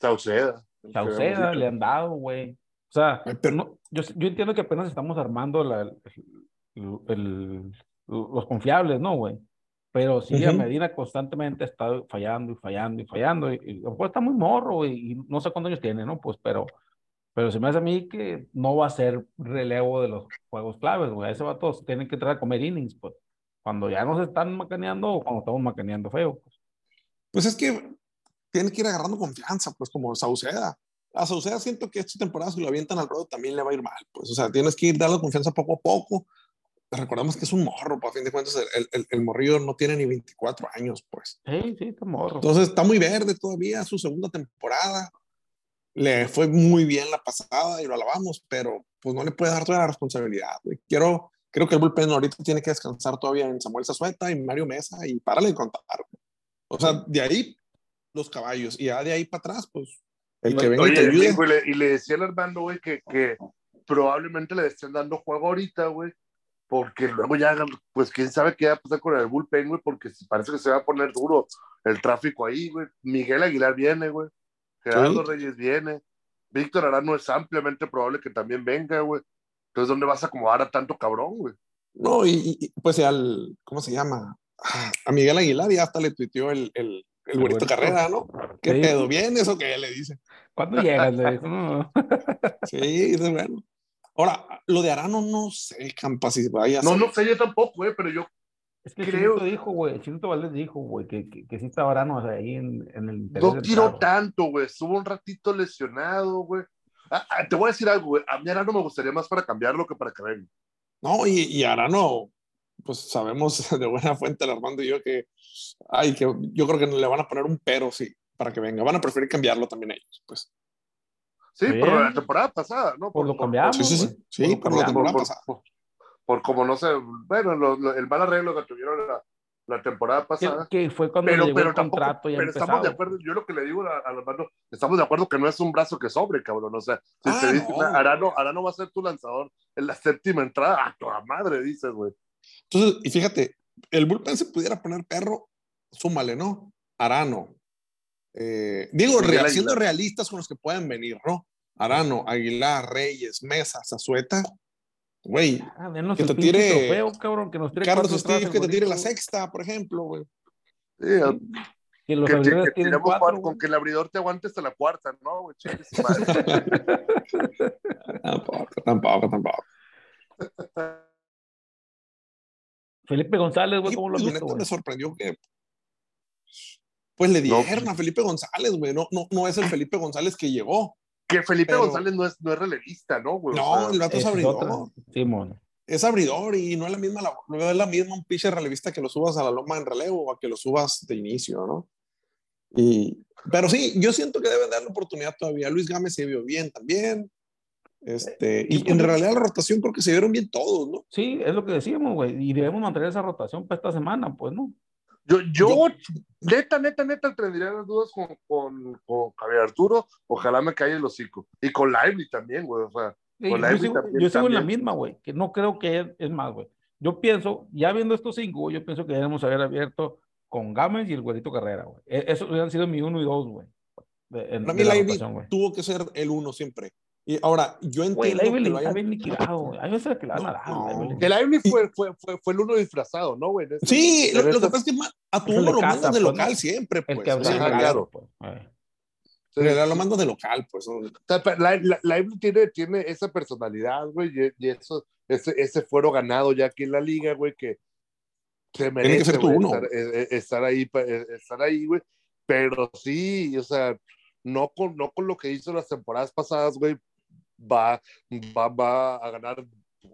Sauceda. Sauceda le han dado, güey. O sea, Ay, pero- no- yo, yo entiendo que apenas estamos armando la, el- el- los confiables, ¿no, güey? Pero sí, a Ujú. Medina constantemente está fallando y fallando y fallando. Y, y a lo mejor está muy morro, güey, y no sé cuántos años tiene, ¿no? Pues, pero, pero se me hace a mí que no va a ser relevo de los juegos claves, güey. A ese vato tienen que entrar a comer innings, pues. Cuando ya nos están macaneando o cuando estamos macaneando feo. Pues. Pues es que tiene que ir agarrando confianza, pues como Sauceda. A Sauceda siento que esta temporada si lo avientan al ruedo también le va a ir mal, pues. O sea, tienes que ir dando confianza poco a poco. Recordamos que es un morro, pues a fin de cuentas el, el, el morrillo no tiene ni 24 años, pues. Sí, sí, está morro. Entonces está muy verde todavía, su segunda temporada. Le fue muy bien la pasada y lo alabamos, pero pues no le puede dar toda la responsabilidad. güey. Quiero, creo que el bullpen ahorita tiene que descansar todavía en Samuel Zazueta y Mario Mesa y párale de contar. güey. O sea, de ahí los caballos y ya de ahí para atrás, pues el que venga y te Oye, ayude. güey, le- y le decía al Armando, güey, que, que probablemente le estén dando juego ahorita, güey, porque luego ya, pues quién sabe qué va a pasar con el bullpen, güey, porque parece que se va a poner duro el tráfico ahí, güey. Miguel Aguilar viene, güey. Gerardo Sí. Reyes viene. Víctor Arano es ampliamente probable que también venga, güey. Entonces, ¿dónde vas a acomodar a tanto cabrón, güey? No, y, y, pues al, ¿cómo se llama? A Miguel Aguilar ya hasta le tuiteó el, el, el güerito. Carrera, ¿no? ¿Qué Sí. pedo? ¿Bien eso que le dice? ¿Cuándo llegas? Le dijo, no. Sí, dice, bueno. Ahora, lo de Arano no sé, Campa, si vaya No, no sé yo tampoco, güey, pero yo Es que Creo- Chinito dijo, güey, Chinito Valdés dijo, güey, que, que, que sí estaba Arano o sea, ahí en, en el no tiró tanto, güey. Estuvo un ratito lesionado, güey. Ah, ah, te voy a decir algo, güey. A mí Arano me gustaría más para cambiarlo que para que venga. No, y, y Arano, pues sabemos de buena fuente, el Armando y yo, que, ay, que yo creo que le van a poner un pero, sí, para que venga. Van a preferir cambiarlo también ellos, pues. Sí, Bien. pero la temporada pasada, ¿no? Pues lo cambiamos, Sí, sí, sí. Sí, Por por la temporada por, pasada. por- por como no sé, bueno, lo- lo- el mal arreglo que tuvieron la, la temporada Que, pasada. que fue cuando Pero, llegó pero el tampoco, contrato ya pero estamos de acuerdo, yo lo que le digo a, a los hermanos, estamos de acuerdo que no es un brazo que sobre, cabrón, o sea, si Ah, te dicen, no. Arano, Arano va a ser tu lanzador en la séptima entrada, a toda madre, dices, güey. Entonces, y fíjate, el bullpen se pudiera poner perro, súmale, ¿no? Arano. Eh, digo, siendo realistas con los que pueden venir, ¿no? Arano, Aguilar, Reyes, Mesa, Zazueta. Güey, Ah, que te tire trofeo, cabrón, que nos tire Carlos cuatro atrás Steve, el que te tire la sexta, por ejemplo, güey. Sí, Que los que, que- abridores que tienen cuatro, cuatro, con que el abridor te aguante hasta la cuarta, ¿no, güey? Tampoco, tampoco, tampoco. Felipe González, güey, ¿cómo lo has visto, neta, güey? me sorprendió que pues le No. dieron a Felipe González, güey. No, no, no es el Felipe González que llegó. Que Felipe Pero- González no es, no es relevista, ¿no, güey? O No, sea, el vato es abridor. otra. Simón. Es abridor y no es la misma, la- no es la misma un pitcher relevista que lo subas a la loma en relevo o a que lo subas de inicio, ¿no? Y, pero sí, yo siento que deben darle oportunidad todavía. Luis Gámez se vio bien también. Este, y en realidad la rotación creo que se vieron bien todos, ¿no? Sí, es lo que decíamos, güey. Y debemos mantener esa rotación para esta semana, pues, ¿no? Yo, yo, neta, neta, neta, tendría las dudas con, con, con Javier Arturo. Ojalá me caiga el hocico. Y con Lively también, güey. O sea, Sí, Con yo Lively sigo, también- yo sigo en la también. misma, güey, que no creo que es, más, güey. Yo pienso, ya viendo estos cinco, yo pienso que debemos haber abierto con Gámez y el güerito Carrera, güey. E- Esos hubieran sido mi uno y dos, güey. Para mí Lively tuvo que ser el uno siempre. Y ahora, yo Güey, entiendo que está hayan- bien liquidado, güey. Veces que le van a dar, el Lively fue, fue, fue, fue el uno disfrazado, ¿no, güey? Sí, lo, que pasa es que a tu el uno lo casa, mandas de pues, local siempre, El pues. que el Ajá, caso, claro. pues. Sí, pero lo mandas de local, pues. O sea, la- la- Lively tiene, tiene esa personalidad, güey, y, y eso, ese, ese fuero ganado ya aquí en la liga, güey, que se merece que ser tu güey, uno. estar, eh, eh, estar ahí, eh, estar ahí, güey. Pero sí, o sea, no con, no con lo que hizo las temporadas pasadas, güey, va, va, va a ganar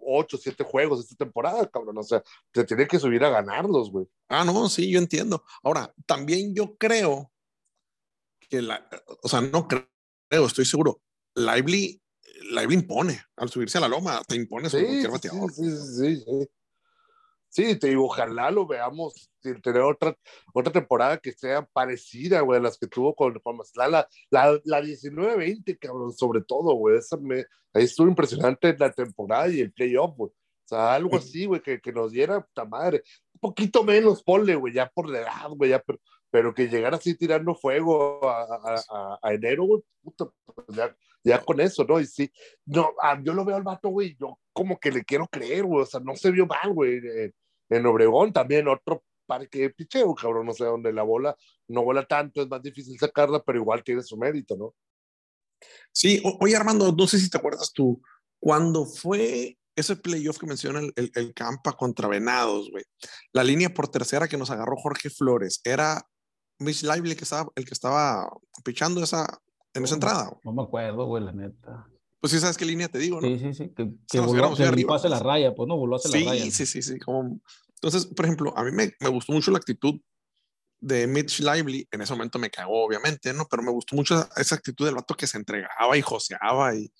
ocho, siete juegos esta temporada, cabrón. O sea, te tiene que subir a ganarlos, güey. Ah, no, sí, yo entiendo. Ahora, también yo creo que la, o sea, no creo, estoy seguro. Lively, Lively impone al subirse a la loma, te impone sobre Sí, cualquier bateador. sí, sí, sí, sí. Sí, te digo, ojalá lo veamos tener otra, otra temporada que sea parecida, güey, a las que tuvo con, con Mazatlán, la, la, la 19-20, cabrón, sobre todo, güey, esa me, ahí estuvo impresionante la temporada y el playoff, güey, o sea, algo así, güey, que, que nos diera puta madre, un poquito menos, ponle, güey, ya por la edad, güey, ya, pero, pero que llegara así tirando fuego a, a, a, enero, güey, puta, pues ya, ya con eso, ¿no? Y sí, no, ah, yo lo veo al vato, güey, yo como que le quiero creer, güey, o sea, no se vio mal, güey, eh, en Obregón también otro parque de picheo, cabrón, no sé, donde la bola no vuela tanto, es más difícil sacarla, pero igual tiene su mérito, ¿no? Sí, o- oye Armando, no sé si te acuerdas tú, cuando fue ese playoff que menciona el, el, el Campa contra Venados, güey, la línea por tercera que nos agarró Jorge Flores, era Mitch Lively el que estaba, el que estaba pichando esa, en esa No, entrada. No me acuerdo, güey, la neta. Pues sí sabes qué línea te digo, ¿no? Sí, sí, sí. Que, que voló, que arriba, a hacer la raya, pues no, voló a hacer la raya. Sí, sí, sí, sí. Como... Entonces, por ejemplo, a mí me, me gustó mucho la actitud de Mitch Lively. En ese momento me cagó, obviamente, ¿no? Pero me gustó mucho esa actitud del vato que se entregaba y joseaba. Y,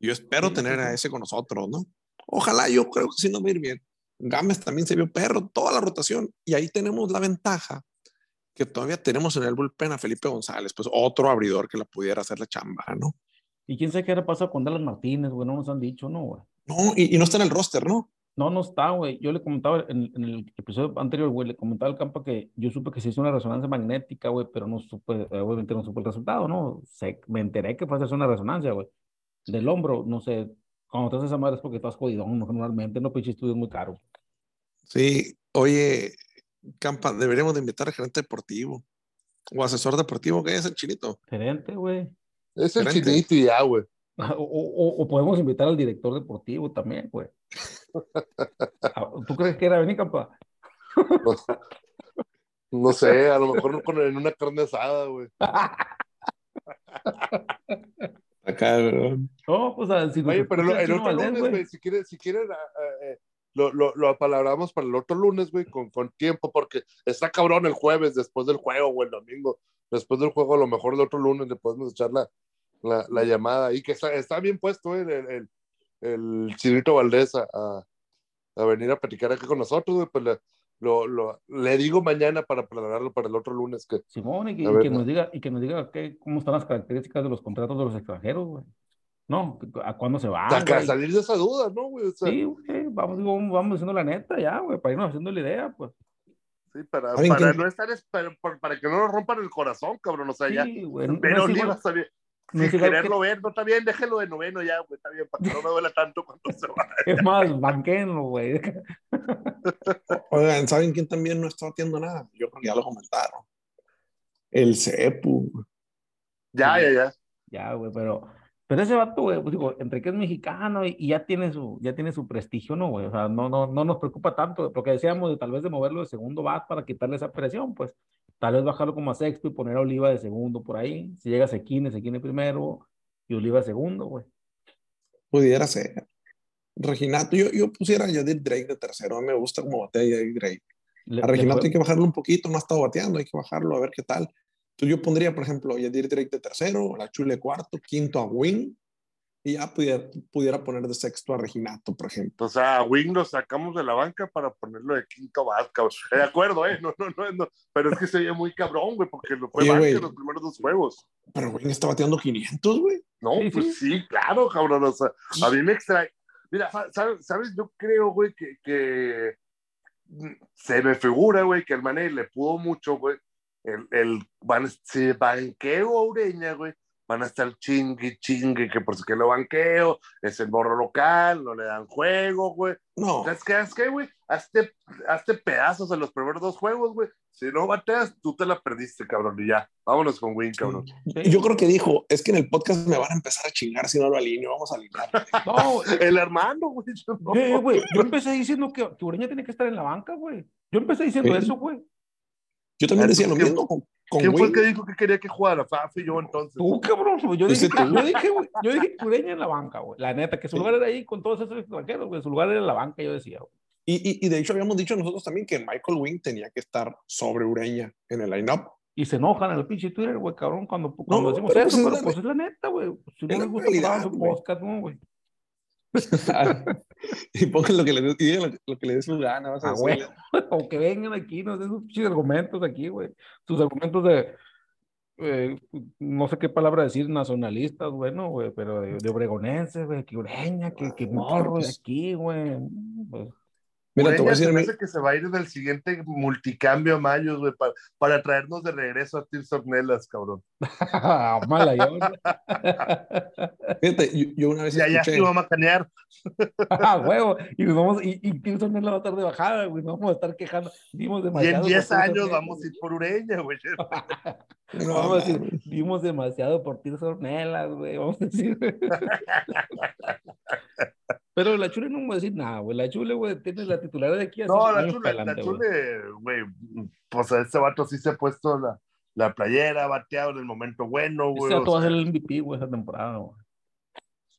yo espero Sí, tener sí, a sí. ese con nosotros, ¿no? Ojalá, yo creo que sí nos va a ir bien. Gámez también se vio perro, toda la rotación. Y ahí tenemos la ventaja que todavía tenemos en el bullpen a Felipe González, pues otro abridor que la pudiera hacer la chamba, ¿no? Y quién sabe qué era pasado con Dallas Martínez, güey, no nos han dicho, ¿no, güey? No, y, y no está en el roster, ¿no? No, no está, güey. Yo le comentaba en, en el episodio anterior, güey, le comentaba al campo que yo supe que se hizo una resonancia magnética, güey, pero no supe, eh, obviamente no supe el resultado, ¿no? Se, me enteré que fue a hacerse una resonancia, güey. Del hombro, no sé. Cuando te haces esa madre es porque estás jodidón, ¿no? normalmente, no, pinche estudio es muy caro. Sí, oye, Campa, deberíamos de invitar al gerente deportivo o asesor deportivo, que es el chinito. Gerente, güey. Es el Gerente. chinito y ya, güey. O, o- o podemos invitar al director deportivo también, güey. Ah, ¿Tú crees que era venir, campa? No, no sé, a lo mejor con, en una carne asada, güey. Acá, ¿verdad? No, pues a- si Oye, pero el Chino otro lunes, güey, si quieren, si quieren, ah, ah, eh, lo, lo, lo apalabramos para el otro lunes, güey, con, con tiempo, porque está cabrón el jueves después del juego o el domingo. Después del juego, a lo mejor el otro lunes le podemos echar la, la, la llamada ahí, que está, está bien puesto, eh, el, el, el Chinito Valdés a, a, a venir a platicar aquí con nosotros, güey, pues le, lo, lo, le digo mañana para apalabrarlo para el otro lunes, que Simón, y que, y que nos diga, y que nos diga qué, cómo están las características de los contratos de los extranjeros, güey. No, a cuándo se saca- güey. salir de esa duda, ¿no, güey? O sea, Sí, güey, vamos, vamos diciendo la neta ya, güey, para irnos haciendo la idea, pues. sí, para, ¿Saben para quién? no estar, es- para, para- para que no nos rompan el corazón, cabrón, o sea, ya. Sí, güey. no- no Pero es ni igual- vas a ver. no Sin quererlo que- ver, no está bien, déjelo de noveno ya, güey, está bien, para que no me duela tanto cuando se va. Es más, banquenlo, güey. Oigan, ¿saben quién también no está batiendo nada? Yo creo que ya lo comentaron. El Cepu. güey. Ya, ya, ya. Ya, güey, pero, pero ese vato, güey, pues digo, entre que es mexicano y, y ya tiene su, ya tiene su prestigio, ¿no, güey? O sea, no, no, no nos preocupa tanto, porque decíamos de tal vez de moverlo de segundo bat para quitarle esa presión, pues, tal vez bajarlo como a sexto y poner a Oliva de segundo por ahí. Si llega Sequine, Sequine primero y Oliva segundo, güey. Pudiera ser. Reginato, yo, yo pusiera a Yadir Drake de tercero. Me gusta como batea Yadir Drake. Le- A le Reginato fue- hay que bajarlo un poquito, no ha estado bateando, hay que bajarlo a ver qué tal. Entonces yo pondría, por ejemplo, a Yadir Drake de tercero, a la Chule cuarto, quinto a Win, y ya pudiera, pudiera poner de sexto a Reginato, por ejemplo. O sea, a Wing lo sacamos de la banca para ponerlo de quinto. Eh, De acuerdo, ¿eh? No, no, no, no. Pero es que se veía muy cabrón, güey, porque lo fue Oye, banca güey. en los primeros dos juegos. Pero Win está bateando 500, güey. No, Sí, pues sí. claro, cabrón. O sea, a mí me extrae. Mira, ¿sabes? ¿sabes? Yo creo, güey, que, que se me figura, güey, que el Mané le pudo mucho, güey. El, el van, si banqueo a Ureña, güey, van a estar chingue, chingue, que por si que lo banqueo, es el morro local, no le dan juego, güey. No, ¿Sabes qué? ¿Sabes qué, güey? Hazte, hazte pedazos en los primeros dos juegos, güey. Si no bateas, tú te la perdiste, cabrón, y ya. Vámonos con Win, cabrón. Yo creo que dijo, es que en el podcast me van a empezar a chingar si no lo alineo, vamos a alinear. No, El hermano, güey. yo no. eh, güey, yo empecé diciendo que, que Ureña tiene que estar en la banca, güey. Yo empecé diciendo eso, güey. Yo también decía lo ¿Quién- mismo con, con ¿Quién fue el que dijo que quería que jugara? Fafi y yo entonces. Tú, cabrón, güey. Yo Ese dije, yo dije, güey, yo dije que Ureña en la banca, güey. La neta, que su lugar era ahí con todos esos extranjeros, güey. Su lugar era en la banca, yo decía, güey. Y, y, y de hecho habíamos dicho nosotros también que Michael Wing tenía que estar sobre Ureña en el line-up. Y se enojan en el pinche Twitter, güey, cabrón, cuando, cuando No, decimos pero eso, pues es pero la pues es la neta, güey. Si no es les gusta, pues realidad, su podcast, ¿no, güey? y pongan lo que les y digan lo, lo que les dé su gana. Vas a Ah, güey. O que vengan aquí, nos den sus argumentos aquí, güey. Sus argumentos de, eh, no sé qué palabra decir, nacionalistas, güey, no, güey, pero de, de obregonenses, güey, que ureña, que, que morro de pues. aquí, güey. Pues, Mira, te voy a Ureña se decir, me hace que se va a ir del siguiente multicambio a Mayos, güey, para, para traernos de regreso a Tirso Ornelas, cabrón. mala yo. fíjate, yo, yo una vez Ya, ya escuché, sí vamos a canear. Ah, huevo. Y nos vamos, y, y va a estar de bajada, güey. Vamos a estar quejando. Dimos Y en demasiado. 10 por Tirso años vamos a ir por Ureña, güey. no, Vamos a decir, vimos demasiado por Tirso Ornelas, güey. Vamos a decir. Pero la chule no vamos a decir nada, güey. La chule, güey, tiene la titularidad de aquí a No, la chule, la chule, güey, pues a este vato sí se ha puesto la, la playera, bateado en el momento bueno, güey. Ese va a ser el MVP, güey, esa temporada, güey.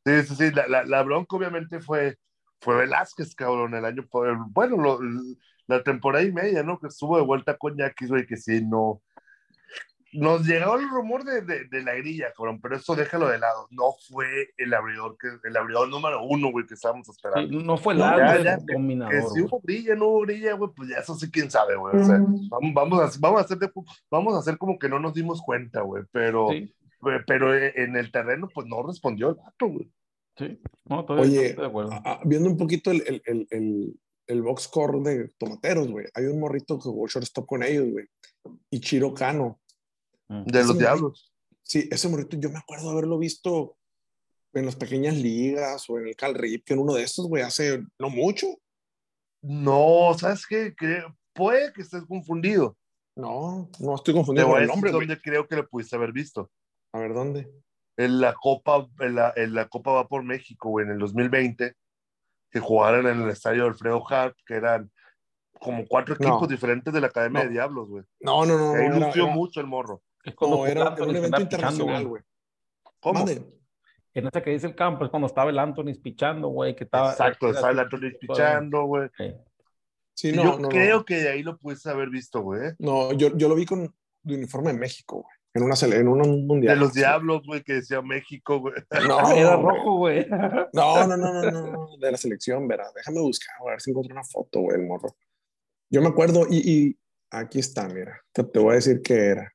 Sí, sí, sí, la, la, la bronca obviamente fue, fue Velázquez, cabrón, el año, bueno, lo- la temporada y media, ¿no? Que estuvo de vuelta con Yaquis, güey, que sí, no. Nos llegó el rumor de, de, de la grilla, cabrón, pero eso déjalo de lado. No fue el abridor, que, el abridor número uno, güey, que estábamos Sí, esperando. no fue el ya, que- si hubo brilla, no hubo brilla, güey, pues ya eso sí, quién sabe, güey. O sea, vamos, vamos, a, vamos, a hacer de- vamos a hacer como que no nos dimos cuenta, güey, pero, Sí, pero en el terreno, pues no respondió el vato, güey. sí. No, todavía Oye, estoy de acuerdo. a- a- viendo un poquito el, el, el, el, el box score de tomateros, güey. Hay un morrito que jugó shortstop con ellos, güey. Y Chiro Cano. Mm. De Ese los morrito- diablos. Sí, ese morrito yo me acuerdo haberlo visto en las pequeñas ligas o en el Cal Rip, que en uno de estos, güey, hace no mucho. No, ¿sabes qué? Creo- puede que estés confundido. No, no estoy confundido con a el nombre, dónde creo que lo pudiste haber visto. A ver, ¿dónde? En la Copa, en la, en la Copa va por México, güey, en el 2020, que jugaron en el estadio Alfredo Hart, que eran como cuatro No. equipos diferentes de la Academia No. de Diablos, güey. No, no, no. Ahí no, lució mucho el morro. Es no, jugó era, era un evento internacional, güey. ¿Cómo? Mande. En esa que dice el campo es cuando estaba el Anthony pichando, güey, que estaba. Exacto, estaba el Anthony pichando, güey. Sí. No, yo no, creo no. que de ahí lo pudiste haber visto, güey. No, yo, yo lo vi con de uniforme de México, güey. En una en un mundial. De los diablos, güey, que decía México, güey. No, Era rojo, güey. No, no, no, no, no, no, de la selección, verá. Déjame buscar, güey, a ver si encuentro una foto, güey, el morro. Yo me acuerdo, y, y aquí está, mira, te, te voy a decir qué era.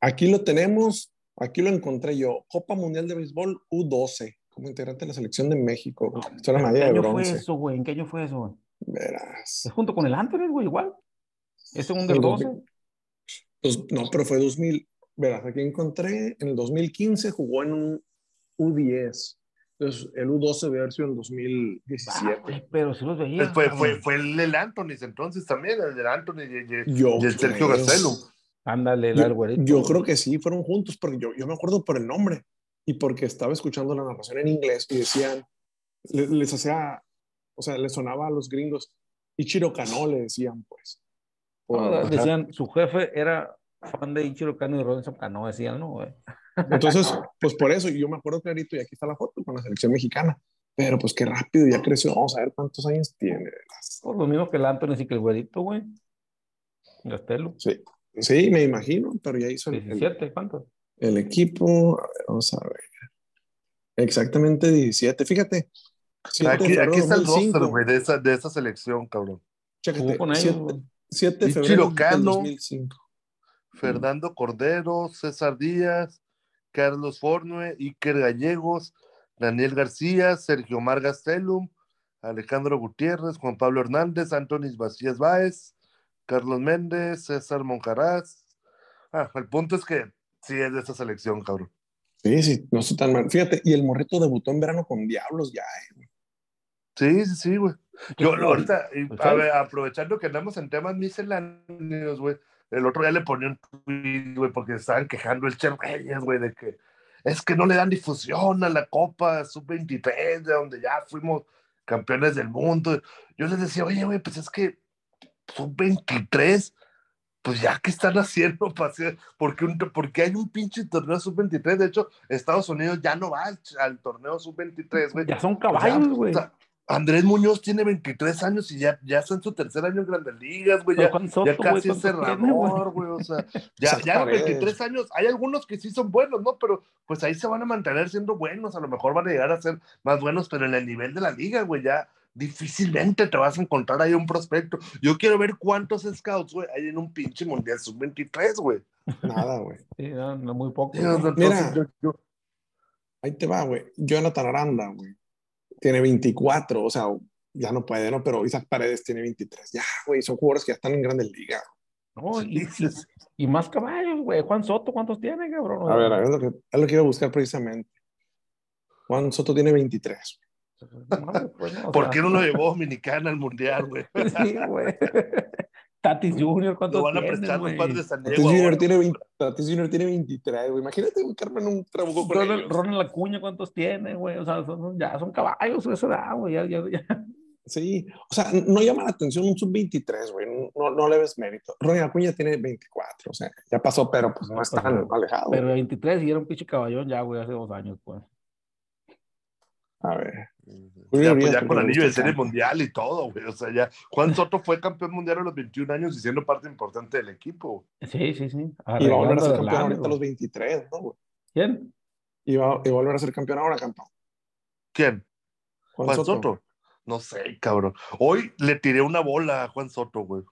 Aquí lo tenemos, aquí lo encontré yo, Copa Mundial de Béisbol U12, como integrante de la selección de México. Esto era ¿En qué medalla de año fue bronce. eso, güey? ¿En qué año fue eso, güey? Verás. Es junto con el Anthony, güey, igual. Es segundo El del 12. 2000. Dos- no, pero fue 2000. Verás, aquí encontré, en el 2015 jugó en un U10. Entonces, el U12 debe haber sido en el Ah, 2017. güey, pero sí los veía. Fue, fue, fue el del Anthony entonces también, el del Anthony y, y- el Sergio creo. Ándale, el Yo, yo creo que sí, fueron juntos, porque yo, yo me acuerdo por el nombre y porque estaba escuchando la narración en inglés y decían, le- les hacía, o sea, les sonaba a los gringos, Ichiro Cano le decían, pues. Por- No, decían, su jefe era fan de Ichiro Cano y Robinson Cano, decían, ¿no, güey? Entonces, pues por eso, y yo me acuerdo clarito, y aquí está la foto con la selección mexicana, pero pues qué rápido, ya creció, vamos a ver cuántos años tiene. Por lo mismo que el Anthony y que el güerito, güey. Gastelo. Sí, sí, me imagino, pero ya hizo el, el- 17, ¿cuánto? el equipo, a ver, vamos a ver. Exactamente 17, fíjate. 7 de Aquí, aquí está el 2005. roster, güey, de esa, de esa selección, cabrón. Chécate, Jugó con ellos, 7, güey. 7 de febrero del Chirocano. 2005. Fernando Cordero, César Díaz, Carlos Fornue, Iker Gallegos, Daniel García, Sergio Mar Gastelum, Alejandro Gutiérrez, Juan Pablo Hernández, Antonis Vacías Báez, Carlos Méndez, César Moncaraz. Ah, el punto es que sí es de esa selección, cabrón. Sí, sí, no estoy tan mal. Fíjate, y el morrito debutó en verano con Diablos ya, eh. Sí, sí, sí, güey. Yo ahorita, y, pues, a ver, aprovechando que andamos en temas misceláneos, güey, el otro día le ponía un tweet, güey, porque estaban quejando el Che Reyes, güey, de que es que no le dan difusión a la Copa Sub-23, de donde ya fuimos campeones del mundo. Yo les decía, oye, güey, pues es que Sub-23, pues ya que están haciendo, para hacer- porque, un, porque hay un pinche torneo Sub-23, de hecho, Estados Unidos ya no va al, al torneo Sub-23, güey. Ya son caballos, güey. Andrés Muñoz tiene 23 años y ya, ya está en su tercer año en Grandes Ligas, güey. Ya, Soto, ya casi es ¿cuántos tiene, cerrador, güey. O sea, ya, ya a los paredes. 23 años, hay algunos que sí son buenos, ¿no? Pero pues ahí se van a mantener siendo buenos. A lo mejor van a llegar a ser más buenos, pero en el nivel de la liga, güey, ya difícilmente te vas a encontrar ahí un prospecto. Yo quiero ver cuántos scouts, güey, hay en un pinche mundial sub-23, güey. Nada, güey. Sí, no, no, muy poco. Sí, Mira. yo- yo- Ahí te va, güey. Jonathan Aranda, güey. Tiene 24, o sea, ya no puede, ¿no? Pero Isaac Paredes tiene 23. Ya, güey, son jugadores que ya están en grandes ligas. No, y, y- más caballos, güey. Juan Soto, ¿cuántos tiene, cabrón? A ver, a ver, es lo que, es lo que iba a buscar precisamente. Juan Soto tiene 23. No, pues, no, o ¿Por sea, qué no lo llevó Dominicana al mundial, güey? Sí, güey. Tatis Junior, ¿cuántos Lo van a tiene, prestar güey? padres de San Tatis. Junior, tiene 20, Tatis Junior tiene 23, güey. Imagínate un Carmen un trabuco con Ronald, ellos. Ronald Acuña, ¿cuántos tiene, güey? O sea, son, ya son caballos de esa edad, güey. Ya, ya, ya. Sí, o sea, no llama la atención un sub-23, güey. No, no le ves mérito. Ronald Acuña tiene 24, o sea, ya pasó, pero pues no es tan alejado. Pero 23 y era un pinche caballón ya, güey, hace dos años, pues. A ver. Ya, pues, ya con anillo de serie mundial y todo, güey. O sea, ya Juan Soto fue campeón mundial a los 21 años y siendo parte importante del equipo. Sí, sí, sí. Y va a volver a ser campeón ahorita a los güey. 23, ¿no, güey? ¿Quién? Y va, y va a volver a ser campeón ahora, campeón. ¿Quién? Juan, Juan Soto. Soto. No sé, cabrón. Hoy le tiré una bola a Juan Soto, güey.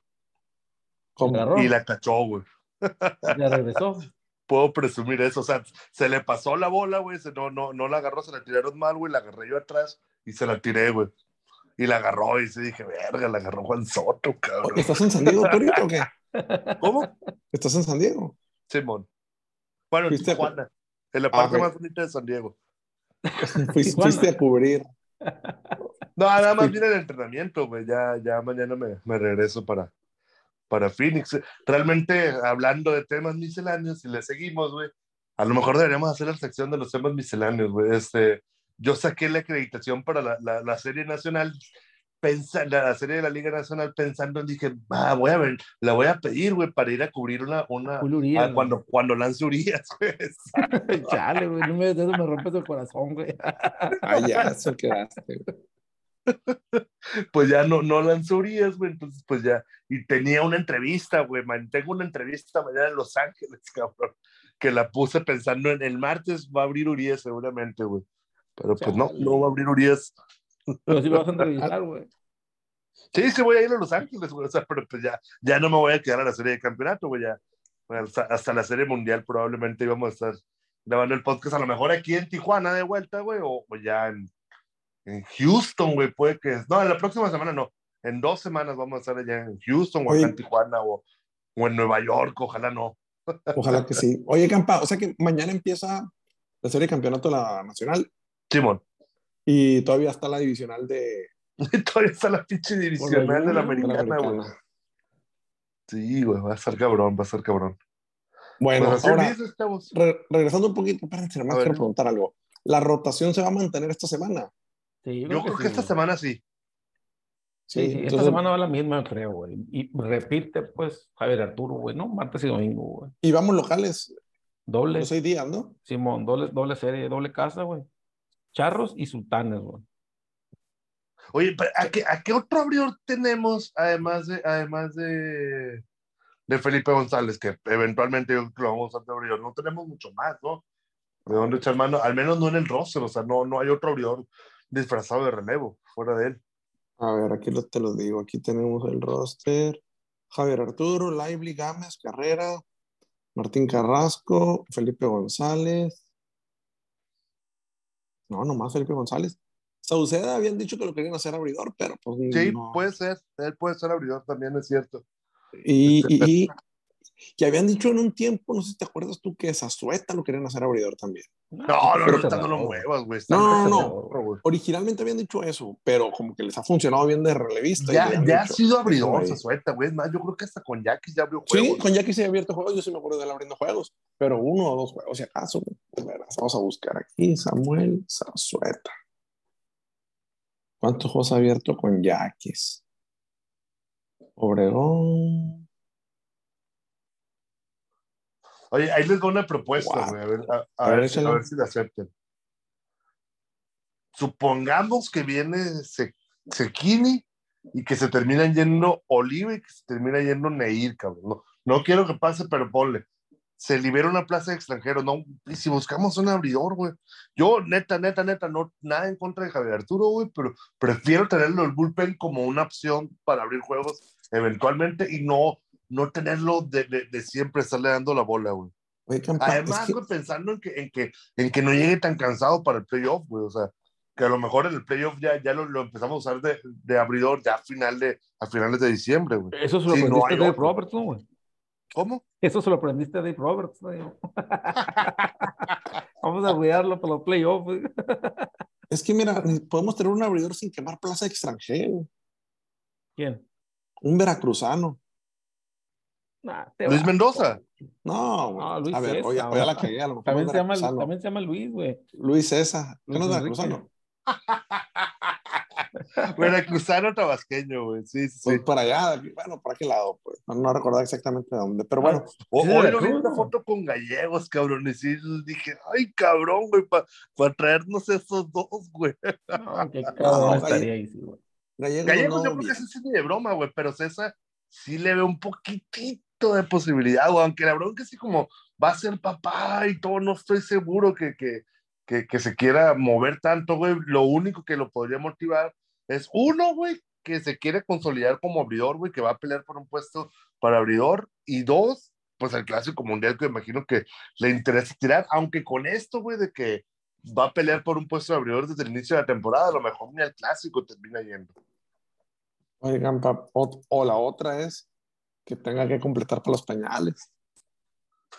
¿Cómo? Y la cachó, güey. Ya regresó. Puedo presumir eso. O sea, se le pasó la bola, güey. No, no, no la agarró, se la tiraron mal, güey. La agarré yo atrás y se la tiré, güey. Y la agarró y se dije, verga, la agarró Juan Soto, cabrón. ¿Estás en San Diego, tú ahorita o qué? ¿Cómo? ¿Estás en San Diego? Simón. Bueno, en Fuiste a- Tijuana. En la Ah, parte más bonita de San Diego. Fuiste, Tijuana. fuiste a cubrir. No, nada más viene el entrenamiento, güey. Ya, ya mañana me, me regreso para, para Phoenix. Realmente, hablando de temas misceláneos, si le seguimos, güey, a lo mejor deberíamos hacer la sección de los temas misceláneos, güey. Este, yo saqué la acreditación para la, la, la serie nacional, pensa, la, serie de la Liga Nacional, pensando, dije, ah, voy a ver, la voy a pedir, güey, para ir a cubrir una, una Urias, ah, cuando, cuando lance Urias, güey. Chale, güey. No me, eso me rompes el corazón, güey. Ah, ya, eso quedaste. güey. pues ya no, no lanzó Urias, güey, entonces pues ya, y tenía una entrevista, güey, man, tengo una entrevista mañana en Los Ángeles, cabrón, que la puse pensando en el martes va a abrir Urias seguramente, güey, pero pues no, no va a abrir Urias. Pero sí vas a entrevistar, güey. Sí, sí voy a ir a Los Ángeles, güey, o sea, pero pues ya, ya no me voy a quedar a la serie de campeonato, güey, ya, hasta la serie mundial probablemente íbamos a estar grabando el podcast, a lo mejor aquí en Tijuana de vuelta, güey, o, o ya en, en Houston, güey, puede que, no, en la próxima semana no, en dos semanas vamos a estar allá en Houston o acá en Tijuana o, o en Nueva York, ojalá no. Ojalá que sí. Oye, Campa, o sea que mañana empieza la serie de campeonato de la nacional Simón, y todavía está la divisional de, todavía está la pinche divisional de la de la americana, güey. Sí, güey, va a ser cabrón, va a ser cabrón. Bueno, Pues ahora, dices, chavos. re- regresando un poquito, espérense, nomás quiero preguntar algo. ¿La rotación se va a mantener esta semana? Sí, Yo creo que sí, esta güey. semana sí. Sí, sí, esta semana va la misma, creo, güey. Y repite, pues, Javier Arturo, güey, ¿no? Martes y domingo, güey. Y vamos locales, Doble, los seis días, ¿no? Simón, doble, doble serie, doble casa, güey. Charros y sultanes, güey. Oye, pero ¿a qué, a qué otro abridor tenemos además de, además de, de Felipe González? Que eventualmente yo creo que lo vamos a usar de abridor. No tenemos mucho más, ¿no? De dónde echar mano, al menos no en el roster, o sea, no, no hay otro abridor disfrazado de relevo fuera de él. A ver, aquí lo- te lo digo. Aquí tenemos el roster. Javier Arturo, Lively, Gámez, Carrera, Martín Carrasco, Felipe González. No, nomás Felipe González. Sauceda habían dicho que lo querían hacer abridor, pero pues Sí, no. puede ser, él puede ser abridor también, es cierto. Y, y, y que habían dicho en un tiempo, no sé si te acuerdas tú, que Zazueta lo querían hacer abridor también. No, no, no, no lo muevas, güey. No, no, no. Originalmente habían dicho eso, pero como que les ha funcionado bien de relevista. Ya, ya ha sido abridor, suelta, güey. Es más, yo creo que hasta con Yaquis ya abrió Sí, juegos. con Jackie se ha abierto juegos, yo sí me acuerdo de él abriendo juegos, pero uno o dos juegos, si acaso. Vamos a buscar aquí, Samuel Zazueta. ¿Cuántos juegos ha abierto con Yaquis? Obregón. Oye, ahí les doy una propuesta, Wow. güey. A ver, a, a A ver, si- a ver si la acepten. Supongamos que viene, se, Sekini y que se terminan yendo Oliva y que se termina yendo Neir, cabrón. No, no quiero que pase, pero ponle. Se libera una plaza de extranjero, ¿no? Y si buscamos un abridor, güey. Yo, neta, neta, neta, no, nada en contra de Javier Arturo, güey, pero prefiero tenerlo el bullpen como una opción para abrir juegos eventualmente y no, no tenerlo de, de, de siempre estarle dando la bola, güey. Además, es que- güey, pensando en que, en, que, en que no llegue tan cansado para el playoff, güey. O sea, que a lo mejor en el playoff ya, ya lo, lo empezamos a usar de, de abridor ya a, final de, a finales de diciembre, güey. Eso se lo Sí, no aprendiste hay a Dave. Roberts, ¿no, güey? ¿Cómo? Eso se lo aprendiste a Dave Roberts, ¿no? Vamos a cuidarlo para los playoffs, güey. es que mira, ni- podemos tener un abridor sin quemar plaza de extranjero. ¿Quién? Un veracruzano. Nah, Luis va. Mendoza. No, güey. No, Luis a ver, César, oye, la cagué. A lo mejor También se, llama, veracruzano. también se llama Luis, güey. Luis César. ¿Qué no veracruzano? Veracruzano tabasqueño, güey. Sí, sí. Pues para allá, bueno, ¿para qué lado? Pues no, no recordaba exactamente de dónde. Pero bueno, O- Sí, de hoy lo vi una foto con gallegos, cabrón. Y sí, dije, ay, cabrón, güey, para traernos esos dos, güey. No, qué cabrón estaría ahí, sí, güey. Gallegos, Gallegos, no, yo creo que sí ni de broma, güey, pero César sí le ve un poquitito de posibilidad, güey, aunque la bronca sí como va a ser papá y todo, no estoy seguro que, que, que, que se quiera mover tanto, güey. Lo único que lo podría motivar es uno, güey, que se quiere consolidar como abridor, güey, que va a pelear por un puesto para abridor, y dos, pues el clásico mundial que imagino que le interesa tirar, aunque con esto, güey, de que va a pelear por un puesto de abridor desde el inicio de la temporada, a lo mejor ni el clásico termina yendo. Oigan, o, o la otra es que tenga que completar para los pañales.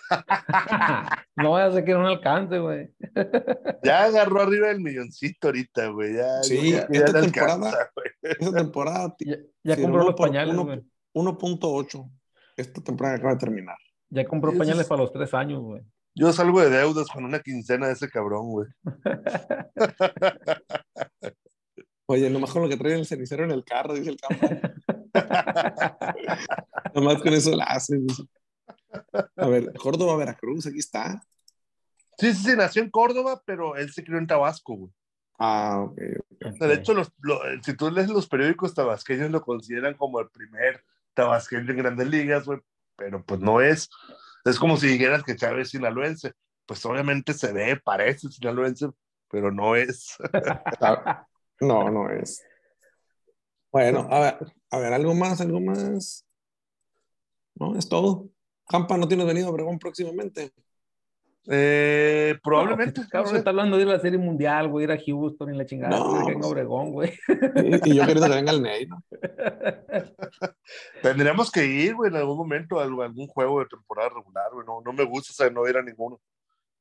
No vaya a ser que no alcance, güey. Ya agarró arriba el milloncito ahorita, güey. Ya, Sí, creo que esta temporada- alcanza, güey. Esa temporada, Ya, ya compró los por pañales, uno- güey. 1.8. Esta temporada acaba de terminar. Ya compró Sí, pañales para los tres años, güey. Yo salgo de deudas con una quincena de ese cabrón, güey. Oye, nomás con lo que trae el cenicero en el carro, dice el campo. nomás con eso la hace. dice. A ver, Córdoba, Veracruz, aquí está. Sí, sí, sí, nació en Córdoba, pero él se crió en Tabasco, güey. Ah, ok. O sea, de hecho, los, lo- si tú lees los periódicos tabasqueños, lo consideran como el primer tabasqueño en grandes ligas, güey. Pero pues no es. Es como si dijeras que Chávez es sinaloense. Pues obviamente se ve, parece sinaloense, pero no es. No, no es. Bueno, a ver, a ver, algo más, algo más. No, es todo. Campa, ¿no tienes venido a Obregón próximamente? Eh, probablemente. No, no cabrón, sé. está hablando de ir a la serie mundial, güey, ir a Houston y la chingada, No, que en pues- Obregón, güey. Y, y yo quería que venga el Ney, ¿no? Tendríamos que ir, güey, en algún momento a algún juego de temporada regular, güey. No, no me gusta, o sea, no ir a ninguno.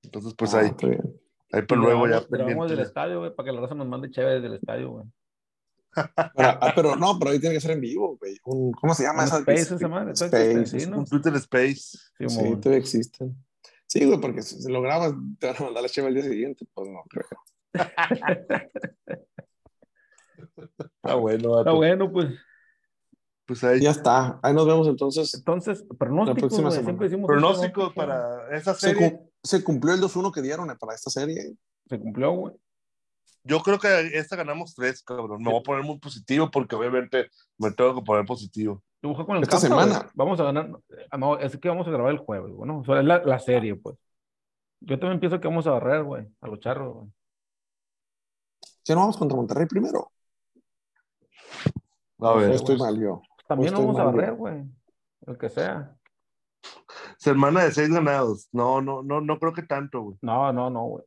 Entonces, pues Ah, ahí, ahí pero luego ya Grabamos- grabamos del estadio, güey, para que la raza nos mande chévere del estadio, güey. Pero, ah, pero no, pero ahí tiene que ser en vivo, güey. Un- ¿Cómo se llama Un esa? Space esa madre, Space. sí, ¿no? Un Twitter Space. Sí, Sí, todavía existen. Sí, güey, porque si lo grabas, te van a mandar la cheva el día siguiente, pues no creo. Ah, bueno, Está bueno, pues. pues ahí. Ya está. Ahí nos vemos entonces. Entonces, La pronósticos, próxima güey, semana. siempre decimos Pronóstico un pronóstico. para esa Se, serie. cum- se cumplió el 2-1 que dieron eh, para esta serie. Se cumplió, güey. Yo creo que esta ganamos tres, cabrón. Me voy a poner muy positivo porque obviamente me tengo que poner positivo. Dibuja con el Esta semana. Vamos a ganar. ah, No, es que vamos a grabar el jueves, güey, ¿no? O sea, es la, la serie, pues. Yo también pienso que vamos a barrer, güey, a los charros, güey. Si no vamos contra Monterrey primero. A ver, Estoy mal yo. También estoy vamos a barrer, güey. El que sea. semana de seis ganados. No, no, no, no creo que tanto, güey. No, no, no, güey.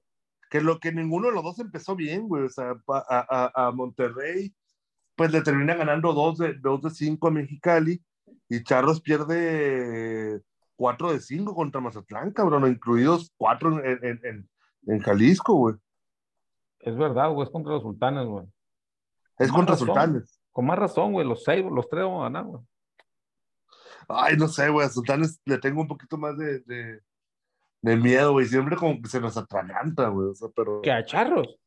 Que lo que ninguno de los dos empezó bien, güey. O sea, a, a, a Monterrey, pues le termina ganando dos de, dos de cinco a Mexicali y Charros pierde cuatro de cinco contra Mazatlán, cabrón, incluidos cuatro en, en, en, en Jalisco, güey. Es verdad, güey, es contra los sultanes, güey. Es Con contra razón. Sultanes. Con más razón, güey, los seis, los tres vamos a ganar, güey. Ay, no sé, güey, a Sultanes le tengo un poquito más de, de, de miedo, güey. Siempre como que se nos atraganta, güey. O sea, pero. Que a charros.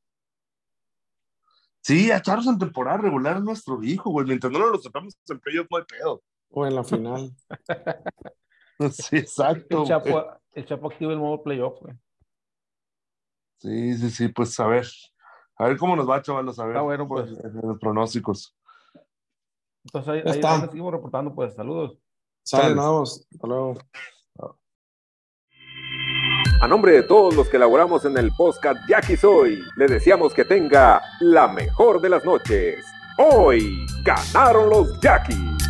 Sí, a Charros en temporada regular es nuestro hijo, güey. Mientras no lo sacamos en playoff, no hay pedo. O en la final. Sí, exacto. El güey. Chapo, el Chapo activa el modo playoff, güey. Sí, sí, sí, pues a ver. A ver cómo nos va, chavalos, a ver. Ah, bueno, pues. Los pronósticos. Entonces ahí, ahí, está. ahí seguimos reportando, pues saludos. Más. Hasta luego. A nombre de todos los que elaboramos en el podcast Jackie Soy, le deseamos que tenga la mejor de las noches. Hoy ganaron los Jackies.